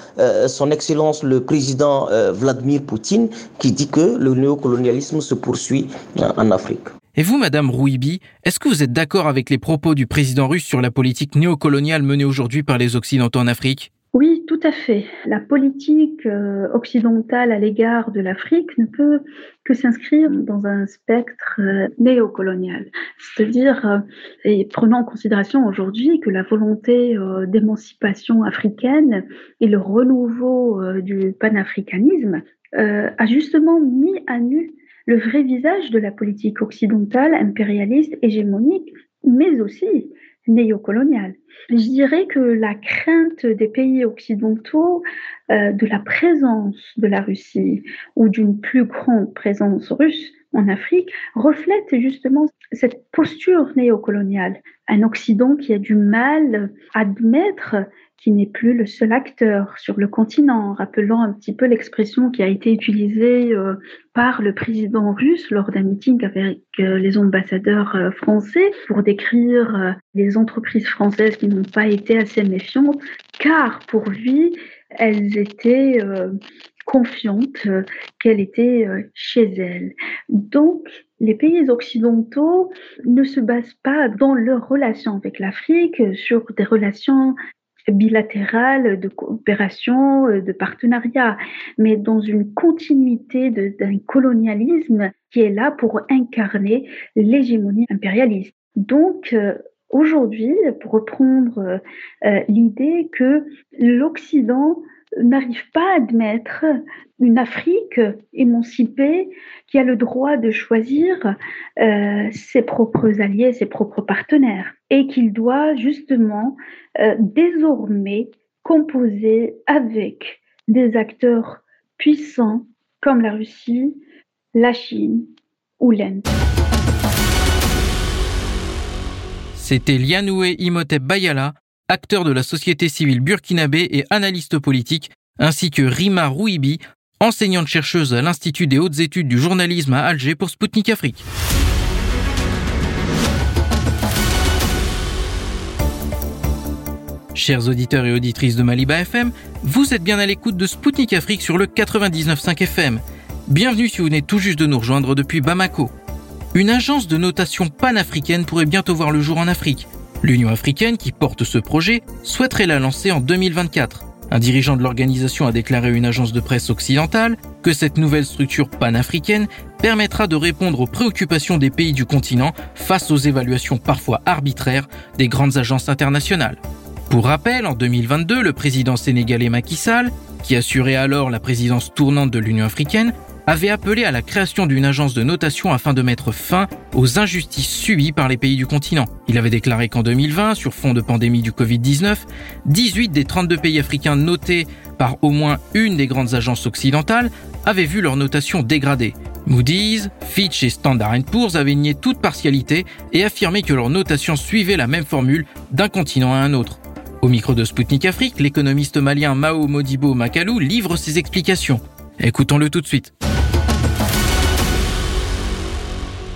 son excellence le président euh, Vladimir Poutine qui dit que le néocolonialisme se poursuit euh, en Afrique. Et vous, Madame Rouibi, est-ce que vous êtes d'accord avec les propos du président russe sur la politique néocoloniale menée aujourd'hui par les Occidentaux en Afrique? Oui, tout à fait. La politique euh, occidentale à l'égard de l'Afrique ne peut que s'inscrire dans un spectre euh, néocolonial. C'est-à-dire, euh, et prenant en considération aujourd'hui que la volonté d'émancipation africaine et le renouveau du panafricanisme a justement mis à nu le vrai visage de la politique occidentale, impérialiste, hégémonique, mais aussi néocoloniale. Je dirais que la crainte des pays occidentaux euh, de la présence de la Russie ou d'une plus grande présence russe en Afrique reflète justement cette posture néocoloniale. Un Occident qui a du mal à admettre qui n'est plus le seul acteur sur le continent, rappelant un petit peu l'expression qui a été utilisée euh, par le président russe lors d'un meeting avec euh, les ambassadeurs euh, français pour décrire les entreprises françaises qui n'ont pas été assez méfiantes, car pour lui, elles étaient confiantes qu'elles étaient chez elles. Donc, les pays occidentaux ne se basent pas dans leurs relations avec l'Afrique sur des relations bilatérale, de coopération, euh, de partenariat, mais dans une continuité d'un colonialisme qui est là pour incarner l'hégémonie impérialiste. Donc, euh, aujourd'hui, pour reprendre euh, l'idée que l'Occident n'arrive pas à admettre une Afrique émancipée qui a le droit de choisir euh, ses propres alliés, ses propres partenaires, et qu'il doit justement euh, désormais composer avec des acteurs puissants comme la Russie, la Chine ou l'Inde. C'était Lianoué Imhotep Bayala, acteur de la société civile burkinabé et analyste politique, ainsi que Rima Rouibi, enseignante-chercheuse à l'Institut des hautes études du journalisme à Alger pour Sputnik Afrique. Chers auditeurs et auditrices de Maliba FM, vous êtes bien à l'écoute de Sputnik Afrique sur le 99.5 FM. Bienvenue si vous venez tout juste de nous rejoindre depuis Bamako. Une agence de notation panafricaine pourrait bientôt voir le jour en Afrique. L'Union africaine, qui porte ce projet, souhaiterait la lancer en 2024. Un dirigeant de l'organisation a déclaré à une agence de presse occidentale que cette nouvelle structure panafricaine permettra de répondre aux préoccupations des pays du continent face aux évaluations parfois arbitraires des grandes agences internationales. Pour rappel, en 2022, le président sénégalais Macky Sall, qui assurait alors la présidence tournante de l'Union africaine, avait appelé à la création d'une agence de notation afin de mettre fin aux injustices subies par les pays du continent. Il avait déclaré qu'en 2020, sur fond de pandémie du Covid-19, 18 des 32 pays africains notés par au moins une des grandes agences occidentales avaient vu leur notation dégradée. Moody's, Fitch et Standard Poor's avaient nié toute partialité et affirmé que leur notation suivait la même formule d'un continent à un autre. Au micro de Sputnik Afrique, l'économiste malien Mao Modibo Makalou livre ses explications. Écoutons-le tout de suite.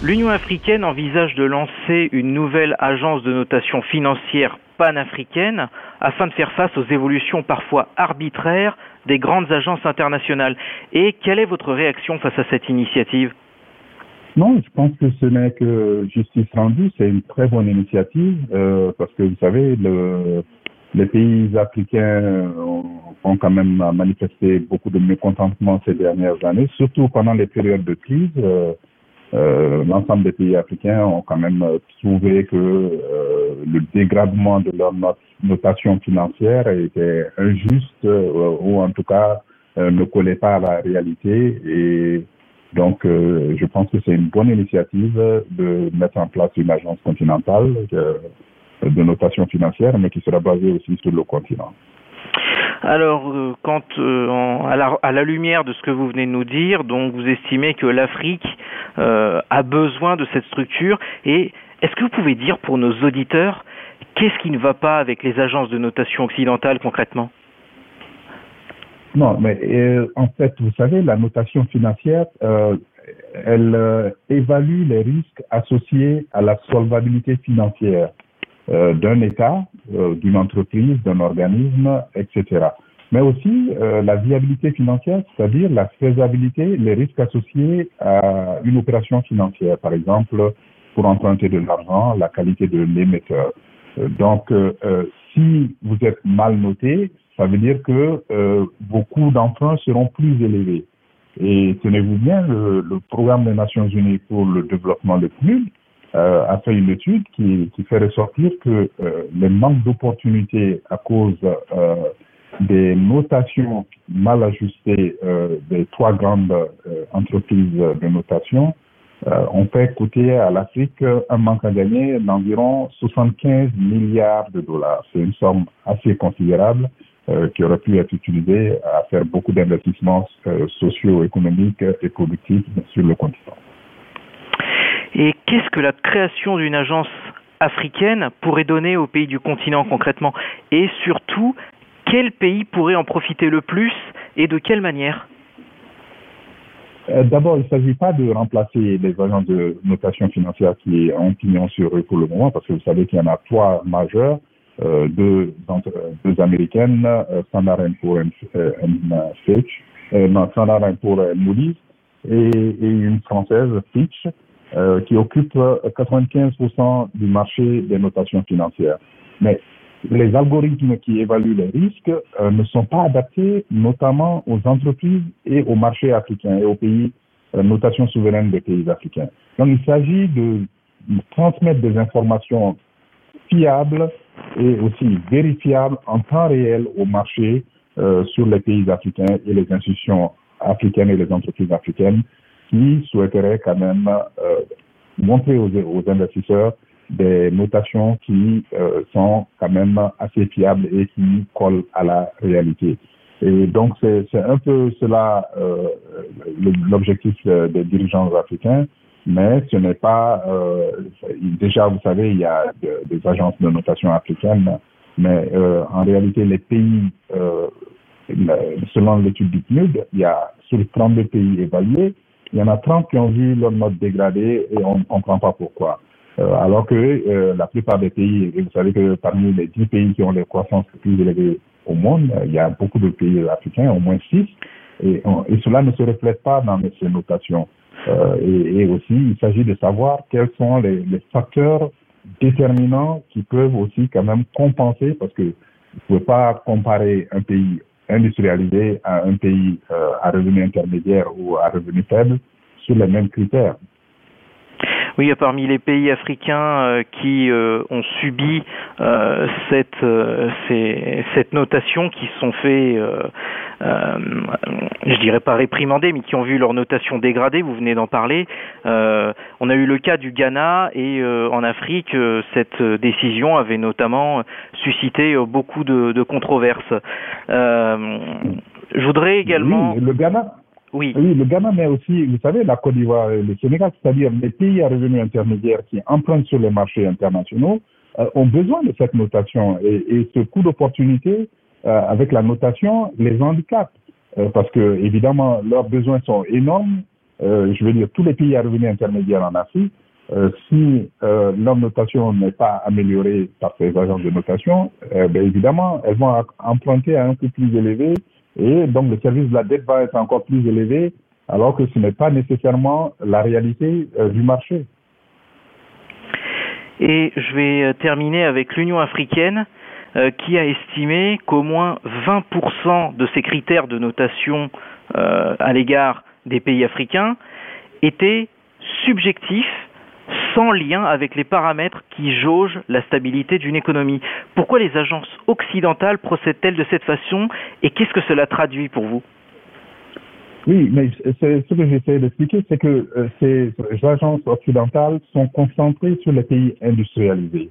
L'Union africaine envisage de lancer une nouvelle agence de notation financière panafricaine afin de faire face aux évolutions parfois arbitraires des grandes agences internationales. Et quelle est votre réaction face à cette initiative? Non, je pense que ce n'est que justice rendue. C'est une très bonne initiative euh, parce que vous savez, le, les pays africains ont, quand même manifesté beaucoup de mécontentement ces dernières années, surtout pendant les périodes de crise. Euh, euh, l'ensemble des pays africains ont quand même euh, trouvé que euh, le dégradement de leur notation financière était injuste ou en tout cas ne collait pas à la réalité. Et donc, je pense que c'est une bonne initiative de mettre en place une agence continentale de notation financière, mais qui sera basée aussi sur le continent. Alors, euh, quand euh, à, la, lumière de ce que vous venez de nous dire, donc vous estimez que l'Afrique euh, a besoin de cette structure, et est-ce que vous pouvez dire pour nos auditeurs qu'est-ce qui ne va pas avec les agences de notation occidentales concrètement? Non, mais en fait, vous savez, la notation financière, elle évalue les risques associés à la solvabilité financière. Euh, d'un État, euh, d'une entreprise, d'un organisme, etc. Mais aussi euh, la viabilité financière, c'est-à-dire la faisabilité, les risques associés à une opération financière, par exemple pour emprunter de l'argent, la qualité de l'émetteur. donc, si vous êtes mal noté, ça veut dire que euh, beaucoup d'emprunts seront plus élevés. Et tenez-vous bien, le, le, programme des Nations Unies pour le développement de PNUD euh, a fait une étude qui, qui fait ressortir que euh, le manque d'opportunités à cause euh, des notations mal ajustées euh, des trois grandes entreprises de notation ont fait coûter à l'Afrique un manque à gagner d'environ 75 milliards de dollars. C'est une somme assez considérable qui aurait pu être utilisée à faire beaucoup d'investissements euh, socio-économiques et productifs sur le continent. Et qu'est-ce que la création d'une agence africaine pourrait donner aux pays du continent concrètement? Et surtout, quel pays pourrait en profiter le plus et de quelle manière? D'abord, il ne s'agit pas de remplacer les agences de notation financière qui ont pignon sur eux pour le moment, parce que vous savez qu'il y en a trois majeurs, euh, deux, deux américaines, euh, Standard Poor's euh, Fitch, euh, non, Standard Poor's Moody's, et, une française, Fitch, euh, qui occupe 95% du marché des notations financières. Mais les algorithmes qui évaluent les risques euh, ne sont pas adaptés notamment aux entreprises et aux marchés africains et aux pays, euh, notations souveraines des pays africains. Donc il s'agit de transmettre des informations fiables et aussi vérifiables en temps réel au marché euh, sur les pays africains et les institutions africaines et les entreprises africaines qui souhaiteraient quand même montrer aux, aux investisseurs des notations qui euh, sont quand même assez fiables et qui collent à la réalité. Et donc, c'est un peu cela euh, l'objectif des dirigeants africains, mais ce n'est pas... Euh, déjà, vous savez, il y a de, des agences de notation africaines, mais euh, en réalité, les pays, euh, selon l'étude du PNUD, il y a sur 32 pays évalués, il y en a 30 qui ont vu leur note dégradée et on ne comprend pas pourquoi. Euh, alors que euh, la plupart des pays, vous savez que parmi les 10 pays qui ont les croissances les plus élevées au monde, il y a beaucoup de pays africains, au moins 6, et, cela ne se reflète pas dans ces notations. Euh, et, et, aussi, il s'agit de savoir quels sont les, les, facteurs déterminants qui peuvent aussi quand même compenser, parce que vous ne pouvez pas comparer un pays industrialisé à un pays euh, à revenu intermédiaire ou à revenu faible sur les mêmes critères. Oui, parmi les pays africains euh, qui euh, ont subi euh, cette, ces, cette notation, qui se sont fait, je dirais pas réprimandés, mais qui ont vu leur notation dégradée, vous venez d'en parler. on a eu le cas du Ghana et en Afrique, cette décision avait notamment suscité beaucoup de, de controverses. je voudrais également... Oui, le Ghana oui. le Ghana, mais aussi, vous savez, la Côte d'Ivoire et le Sénégal, c'est-à-dire les pays à revenus intermédiaires qui empruntent sur les marchés internationaux, euh, ont besoin de cette notation. Et, ce coût d'opportunité euh, avec la notation les handicape. Euh, parce que, évidemment, leurs besoins sont énormes. je veux dire, tous les pays à revenus intermédiaires en Afrique, si leur notation n'est pas améliorée par ces agences de notation, ben, évidemment, elles vont emprunter à un coût plus élevé et donc, le service de la dette va être encore plus élevé, alors que ce n'est pas nécessairement la réalité euh, du marché. Et je vais terminer avec l'Union africaine euh, qui a estimé qu'au moins 20% de ces critères de notation euh, à l'égard des pays africains étaient subjectifs sans lien avec les paramètres qui jaugent la stabilité d'une économie. Pourquoi les agences occidentales procèdent-elles de cette façon et qu'est-ce que cela traduit pour vous? Oui, mais ce que j'essaie d'expliquer, c'est que euh, ces agences occidentales sont concentrées sur les pays industrialisés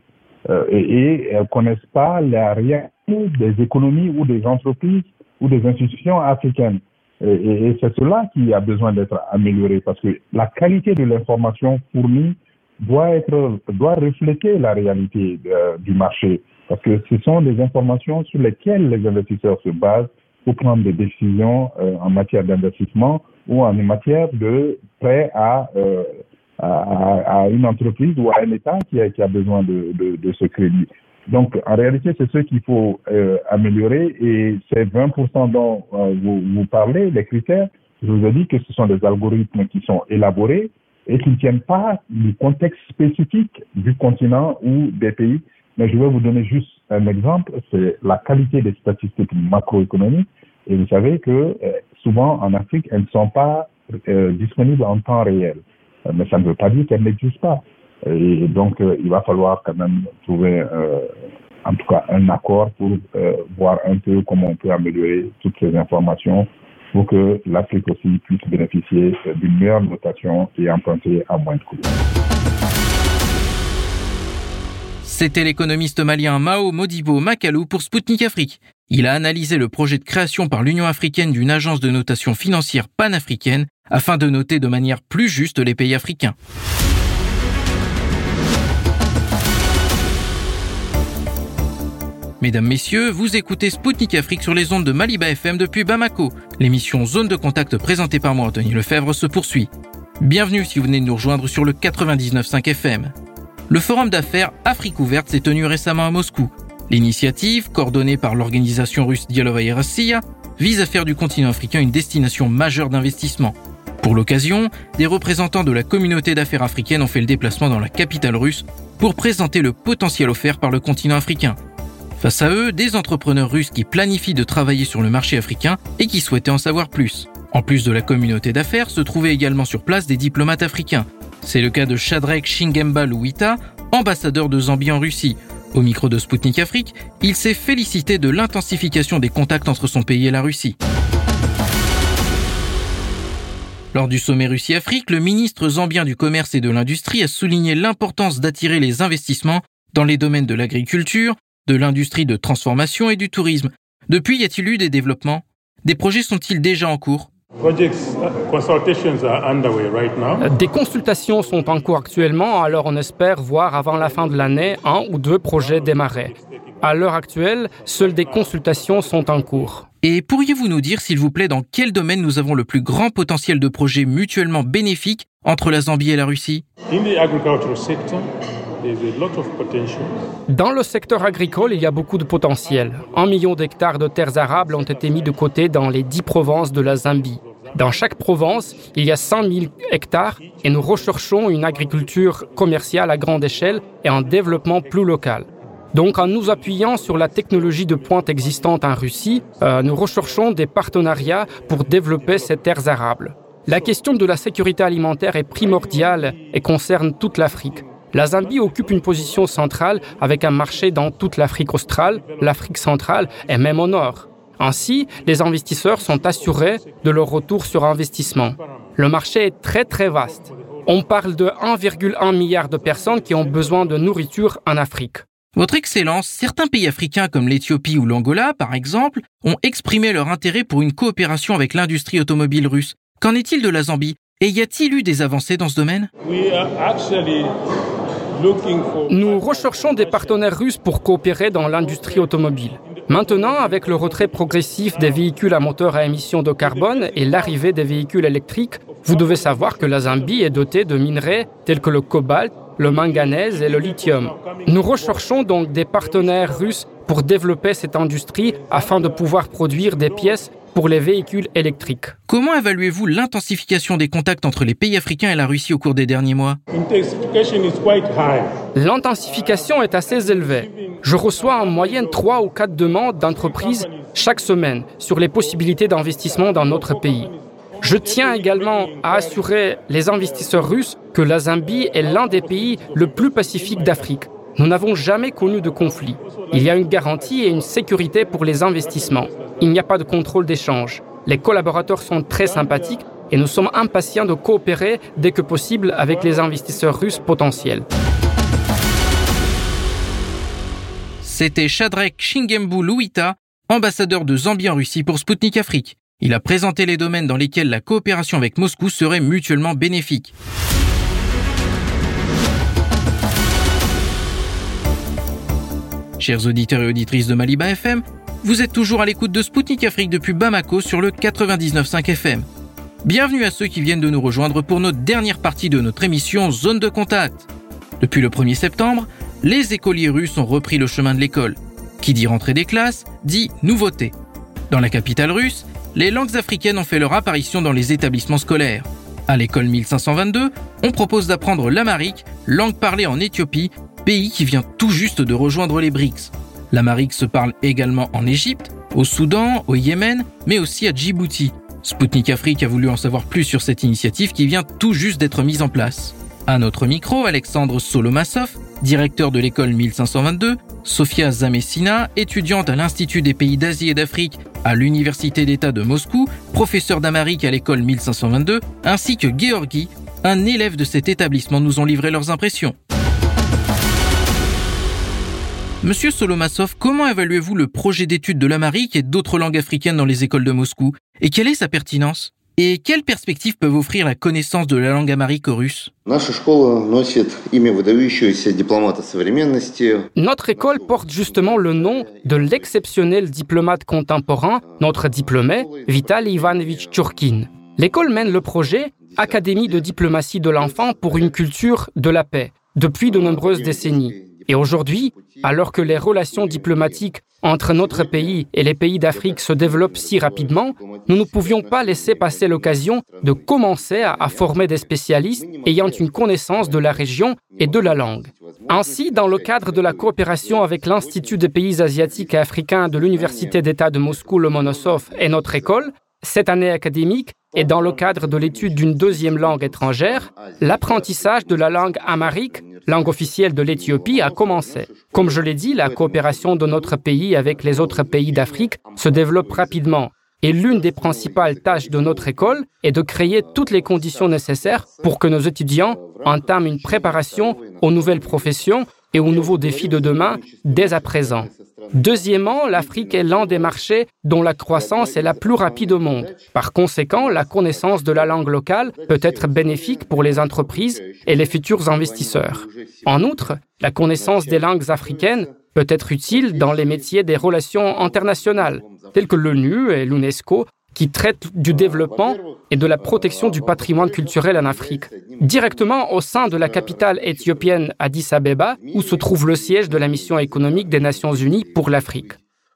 euh, et, elles ne connaissent pas la réalité des économies ou des entreprises ou des institutions africaines. Et, et c'est cela qui a besoin d'être amélioré parce que la qualité de l'information fournie doit être doit refléter la réalité euh, du marché parce que ce sont des informations sur lesquelles les investisseurs se basent pour prendre des décisions euh, en matière d'investissement ou en matière de prêt à, euh, à, à, une entreprise ou à un État qui a, qui a besoin de, de, ce crédit. Donc, en réalité, c'est ce qu'il faut améliorer et ces 20% dont vous parlez, les critères, je vous ai dit que ce sont des algorithmes qui sont élaborés et qui ne tiennent pas du contexte spécifique du continent ou des pays. Mais je vais vous donner juste un exemple, c'est la qualité des statistiques macroéconomiques. Et vous savez que euh, souvent en Afrique, elles ne sont pas euh, disponibles en temps réel. Euh, mais ça ne veut pas dire qu'elles n'existent pas. Et donc, il va falloir quand même trouver, en tout cas, un accord pour voir un peu comment on peut améliorer toutes ces informations pour que l'Afrique aussi puisse bénéficier d'une meilleure notation et emprunter à moins de coûts. C'était l'économiste malien Mao Modibo Makalou pour Sputnik Afrique. Il a analysé le projet de création par l'Union africaine d'une agence de notation financière panafricaine afin de noter de manière plus juste les pays africains. Mesdames, Messieurs, vous écoutez Spoutnik Afrique sur les ondes de Maliba FM depuis Bamako. L'émission Zone de contact présentée par moi, Anthony Lefebvre, se poursuit. Bienvenue si vous venez de nous rejoindre sur le 99.5 FM. Le forum d'affaires Afrique ouverte s'est tenu récemment à Moscou. L'initiative, coordonnée par l'organisation russe Dialovaya Rossiya, vise à faire du continent africain une destination majeure d'investissement. Pour l'occasion, des représentants de la communauté d'affaires africaine ont fait le déplacement dans la capitale russe pour présenter le potentiel offert par le continent africain. Face à eux, des entrepreneurs russes qui planifient de travailler sur le marché africain et qui souhaitaient en savoir plus. En plus de la communauté d'affaires, se trouvaient également sur place des diplomates africains, c'est le cas de Shadrach Shingemba Louita, ambassadeur de Zambie en Russie. Au micro de Sputnik Afrique, il s'est félicité de l'intensification des contacts entre son pays et la Russie. Lors du sommet Russie-Afrique, le ministre zambien du Commerce et de l'Industrie a souligné l'importance d'attirer les investissements dans les domaines de l'agriculture, de l'industrie de transformation et du tourisme. Depuis, y a-t-il eu des développements? Des projets sont-ils déjà en cours? Des consultations sont en cours actuellement, alors on espère voir avant la fin de l'année un ou deux projets démarrer. À l'heure actuelle, seules des consultations sont en cours. Et pourriez-vous nous dire, s'il vous plaît, dans quel domaine nous avons le plus grand potentiel de projets mutuellement bénéfiques entre la Zambie et la Russie? Dans le secteur agricole, il y a beaucoup de potentiel. Un million d'hectares de terres arables ont été mis de côté dans les dix provinces de la Zambie. Dans chaque province, il y a 100 000 hectares et nous recherchons une agriculture commerciale à grande échelle et un développement plus local. Donc en nous appuyant sur la technologie de pointe existante en Russie, euh, nous recherchons des partenariats pour développer ces terres arables. La question de la sécurité alimentaire est primordiale et concerne toute l'Afrique. La Zambie occupe une position centrale avec un marché dans toute l'Afrique australe, l'Afrique centrale et même au nord. Ainsi, les investisseurs sont assurés de leur retour sur investissement. Le marché est très très vaste. On parle de 1,1 milliard de personnes qui ont besoin de nourriture en Afrique. Votre Excellence, certains pays africains comme l'Éthiopie ou l'Angola, par exemple, ont exprimé leur intérêt pour une coopération avec l'industrie automobile russe. Qu'en est-il de la Zambie? Et y a-t-il eu des avancées dans ce domaine? Nous recherchons des partenaires russes pour coopérer dans l'industrie automobile. Maintenant, avec le retrait progressif des véhicules à moteur à émissions de carbone et l'arrivée des véhicules électriques, vous devez savoir que la Zambie est dotée de minerais tels que le cobalt, le manganèse et le lithium. Nous recherchons donc des partenaires russes pour développer cette industrie afin de pouvoir produire des pièces pour les véhicules électriques. Comment évaluez-vous l'intensification des contacts entre les pays africains et la Russie au cours des derniers mois? L'intensification est assez élevée. Je reçois en moyenne trois ou quatre demandes d'entreprises chaque semaine sur les possibilités d'investissement dans notre pays. Je tiens également à assurer les investisseurs russes que la Zambie est l'un des pays le plus pacifique d'Afrique. Nous n'avons jamais connu de conflit. Il y a une garantie et une sécurité pour les investissements. Il n'y a pas de contrôle d'échange. Les collaborateurs sont très sympathiques et nous sommes impatients de coopérer dès que possible avec les investisseurs russes potentiels. C'était Shadrach Shingembu Louita, ambassadeur de Zambie en Russie pour Sputnik Afrique. Il a présenté les domaines dans lesquels la coopération avec Moscou serait mutuellement bénéfique. Chers auditeurs et auditrices de Maliba FM, vous êtes toujours à l'écoute de Spoutnik Afrique depuis Bamako sur le 99.5 FM. Bienvenue à ceux qui viennent de nous rejoindre pour notre dernière partie de notre émission Zone de contact. Depuis le 1er septembre, les écoliers russes ont repris le chemin de l'école. Qui dit rentrée des classes, dit nouveauté. Dans la capitale russe, les langues africaines ont fait leur apparition dans les établissements scolaires. À l'école 1522, on propose d'apprendre l'amharique, langue parlée en Éthiopie, pays qui vient tout juste de rejoindre les BRICS. L'amérique se parle également en Égypte, au Soudan, au Yémen, mais aussi à Djibouti. Spoutnik Afrique a voulu en savoir plus sur cette initiative qui vient tout juste d'être mise en place. À notre micro, Alexandre Solomassov, directeur de l'école 1522, Sofia Zamessina, étudiante à l'Institut des pays d'Asie et d'Afrique à l'Université d'État de Moscou, professeur d'Amérique à l'école 1522, ainsi que Georgi, un élève de cet établissement, nous ont livré leurs impressions. Monsieur Solomassov, comment évaluez-vous le projet d'étude de l'Amérique et d'autres langues africaines dans les écoles de Moscou? Et quelle est sa pertinence? Et quelles perspectives peuvent offrir la connaissance de la langue amérique aux Russes Notre école porte justement le nom de l'exceptionnel diplomate contemporain, notre diplômé, Vitaly Ivanovich Tchurkin. L'école mène le projet Académie de diplomatie de l'enfant pour une culture de la paix depuis de nombreuses décennies. Et aujourd'hui, alors que les relations diplomatiques entre notre pays et les pays d'Afrique se développent si rapidement, nous ne pouvions pas laisser passer l'occasion de commencer à, former des spécialistes ayant une connaissance de la région et de la langue. Ainsi, dans le cadre de la coopération avec l'Institut des pays asiatiques et africains de l'Université d'État de Moscou, le Monosov et notre école, cette année académique et dans le cadre de l'étude d'une deuxième langue étrangère, l'apprentissage de la langue amharique, langue officielle de l'Éthiopie, a commencé. Comme je l'ai dit, la coopération de notre pays avec les autres pays d'Afrique se développe rapidement. Et l'une des principales tâches de notre école est de créer toutes les conditions nécessaires pour que nos étudiants entament une préparation aux nouvelles professions et aux nouveaux défis de demain dès à présent. Deuxièmement, l'Afrique est l'un des marchés dont la croissance est la plus rapide au monde. Par conséquent, la connaissance de la langue locale peut être bénéfique pour les entreprises et les futurs investisseurs. En outre, la connaissance des langues africaines peut être utile dans les métiers des relations internationales, tels que l'ONU et l'UNESCO, qui traite du développement et de la protection du patrimoine culturel en Afrique, directement au sein de la capitale éthiopienne Addis Abeba, où se trouve le siège de la mission économique des Nations Unies pour l'Afrique.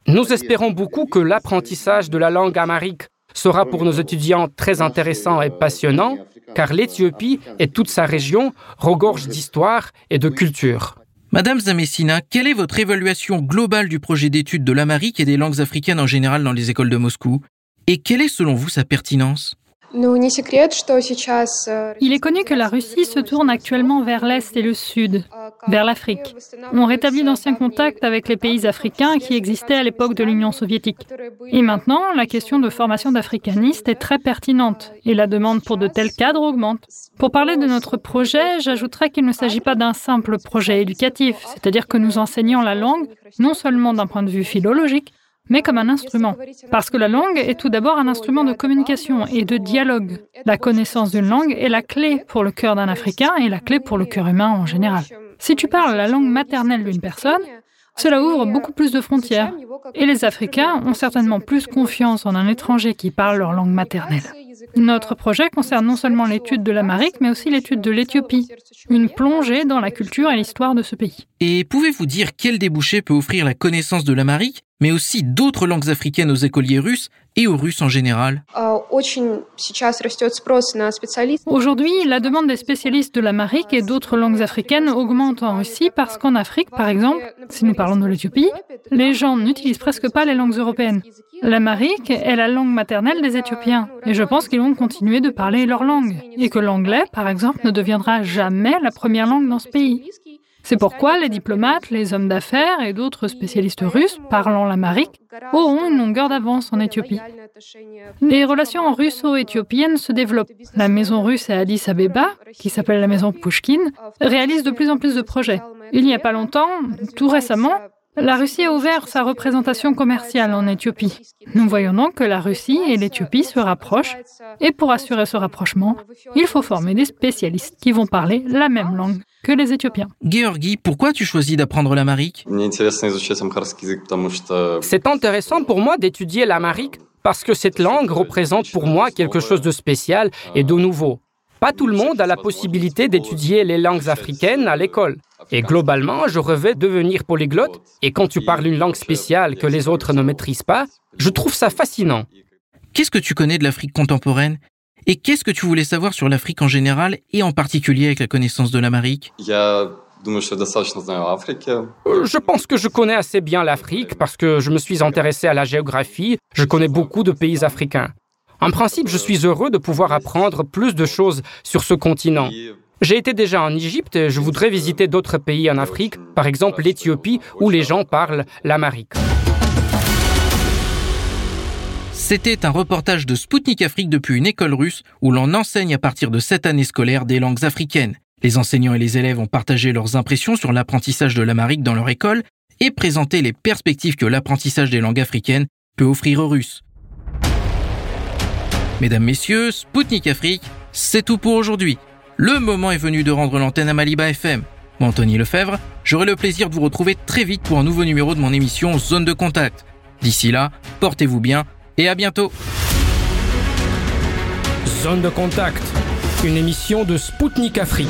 Nous espérons beaucoup que l'apprentissage de la langue amharique sera pour nos étudiants très intéressant et passionnant, car l'Éthiopie et toute sa région regorgent d'histoire et de culture. Madame Zamessina, quelle est votre évaluation globale du projet d'étude de l'Amérique et des langues africaines en général dans les écoles de Moscou? Et quelle est selon vous sa pertinence? Euh, Il est connu que la Russie se tourne actuellement vers l'Est et le Sud, vers l'Afrique. On rétablit d'anciens contacts avec les pays africains qui existaient à l'époque de l'Union soviétique. Et maintenant, la question de formation d'africanistes est très pertinente et la demande pour de tels cadres augmente. Pour parler de notre projet, j'ajouterais qu'il ne s'agit pas d'un simple projet éducatif, c'est-à-dire que nous enseignons la langue non seulement d'un point de vue philologique, mais comme un instrument. Parce que la langue est tout d'abord un instrument de communication et de dialogue. La connaissance d'une langue est la clé pour le cœur d'un Africain et la clé pour le cœur humain en général. Si tu parles la langue maternelle d'une personne, cela ouvre beaucoup plus de frontières. Et les Africains ont certainement plus confiance en un étranger qui parle leur langue maternelle. Notre projet concerne non seulement l'étude de l'Amérique, mais aussi l'étude de l'Éthiopie, une plongée dans la culture et l'histoire de ce pays. Et pouvez-vous dire quel débouché peut offrir la connaissance de l'Amérique mais aussi d'autres langues africaines aux écoliers russes et aux Russes en général. Aujourd'hui, la demande des spécialistes de l'Amérique et d'autres langues africaines augmente en Russie parce qu'en Afrique, par exemple, si nous parlons de l'Éthiopie, les gens n'utilisent presque pas les langues européennes. L'Amérique est la langue maternelle des Éthiopiens et je pense qu'ils vont continuer de parler leur langue et que l'anglais, par exemple, ne deviendra jamais la première langue dans ce pays. C'est pourquoi les diplomates, les hommes d'affaires et d'autres spécialistes russes parlant l'amérique auront une longueur d'avance en Éthiopie. Les relations russo-éthiopiennes se développent. La maison russe à Addis Abeba, qui s'appelle la maison Pushkin, réalise de plus en plus de projets. Il n'y a pas longtemps, tout récemment, la Russie a ouvert sa représentation commerciale en Éthiopie. Nous voyons donc que la Russie et l'Éthiopie se rapprochent, et pour assurer ce rapprochement, il faut former des spécialistes qui vont parler la même langue que les Éthiopiens. Georgi, pourquoi tu choisis d'apprendre l'amharique C'est intéressant pour moi d'étudier l'amharique parce que cette langue représente pour moi quelque chose de spécial et de nouveau. Pas tout le monde a la possibilité d'étudier les langues africaines à l'école. Et globalement, je rêvais devenir polyglotte, et quand tu parles une langue spéciale que les autres ne maîtrisent pas, je trouve ça fascinant. Qu'est-ce que tu connais de l'Afrique contemporaine? Et qu'est-ce que tu voulais savoir sur l'Afrique en général et en particulier avec la connaissance de l'Amérique Euh, je pense que je connais assez bien l'Afrique parce que je me suis intéressé à la géographie. Je connais beaucoup de pays africains. En principe, je suis heureux de pouvoir apprendre plus de choses sur ce continent. J'ai été déjà en Égypte et je voudrais visiter d'autres pays en Afrique, par exemple l'Éthiopie où les gens parlent l'amérique. C'était un reportage de Spoutnik Afrique depuis une école russe où l'on enseigne à partir de cette année scolaire des langues africaines. Les enseignants et les élèves ont partagé leurs impressions sur l'apprentissage de l'amérique dans leur école et présenté les perspectives que l'apprentissage des langues africaines peut offrir aux Russes. Mesdames, Messieurs, Spoutnik Afrique, c'est tout pour aujourd'hui. Le moment est venu de rendre l'antenne à Maliba FM. Moi, Anthony Lefebvre, j'aurai le plaisir de vous retrouver très vite pour un nouveau numéro de mon émission Zone de Contact. D'ici là, portez-vous bien et à bientôt. Zone de Contact, une émission de Spoutnik Afrique.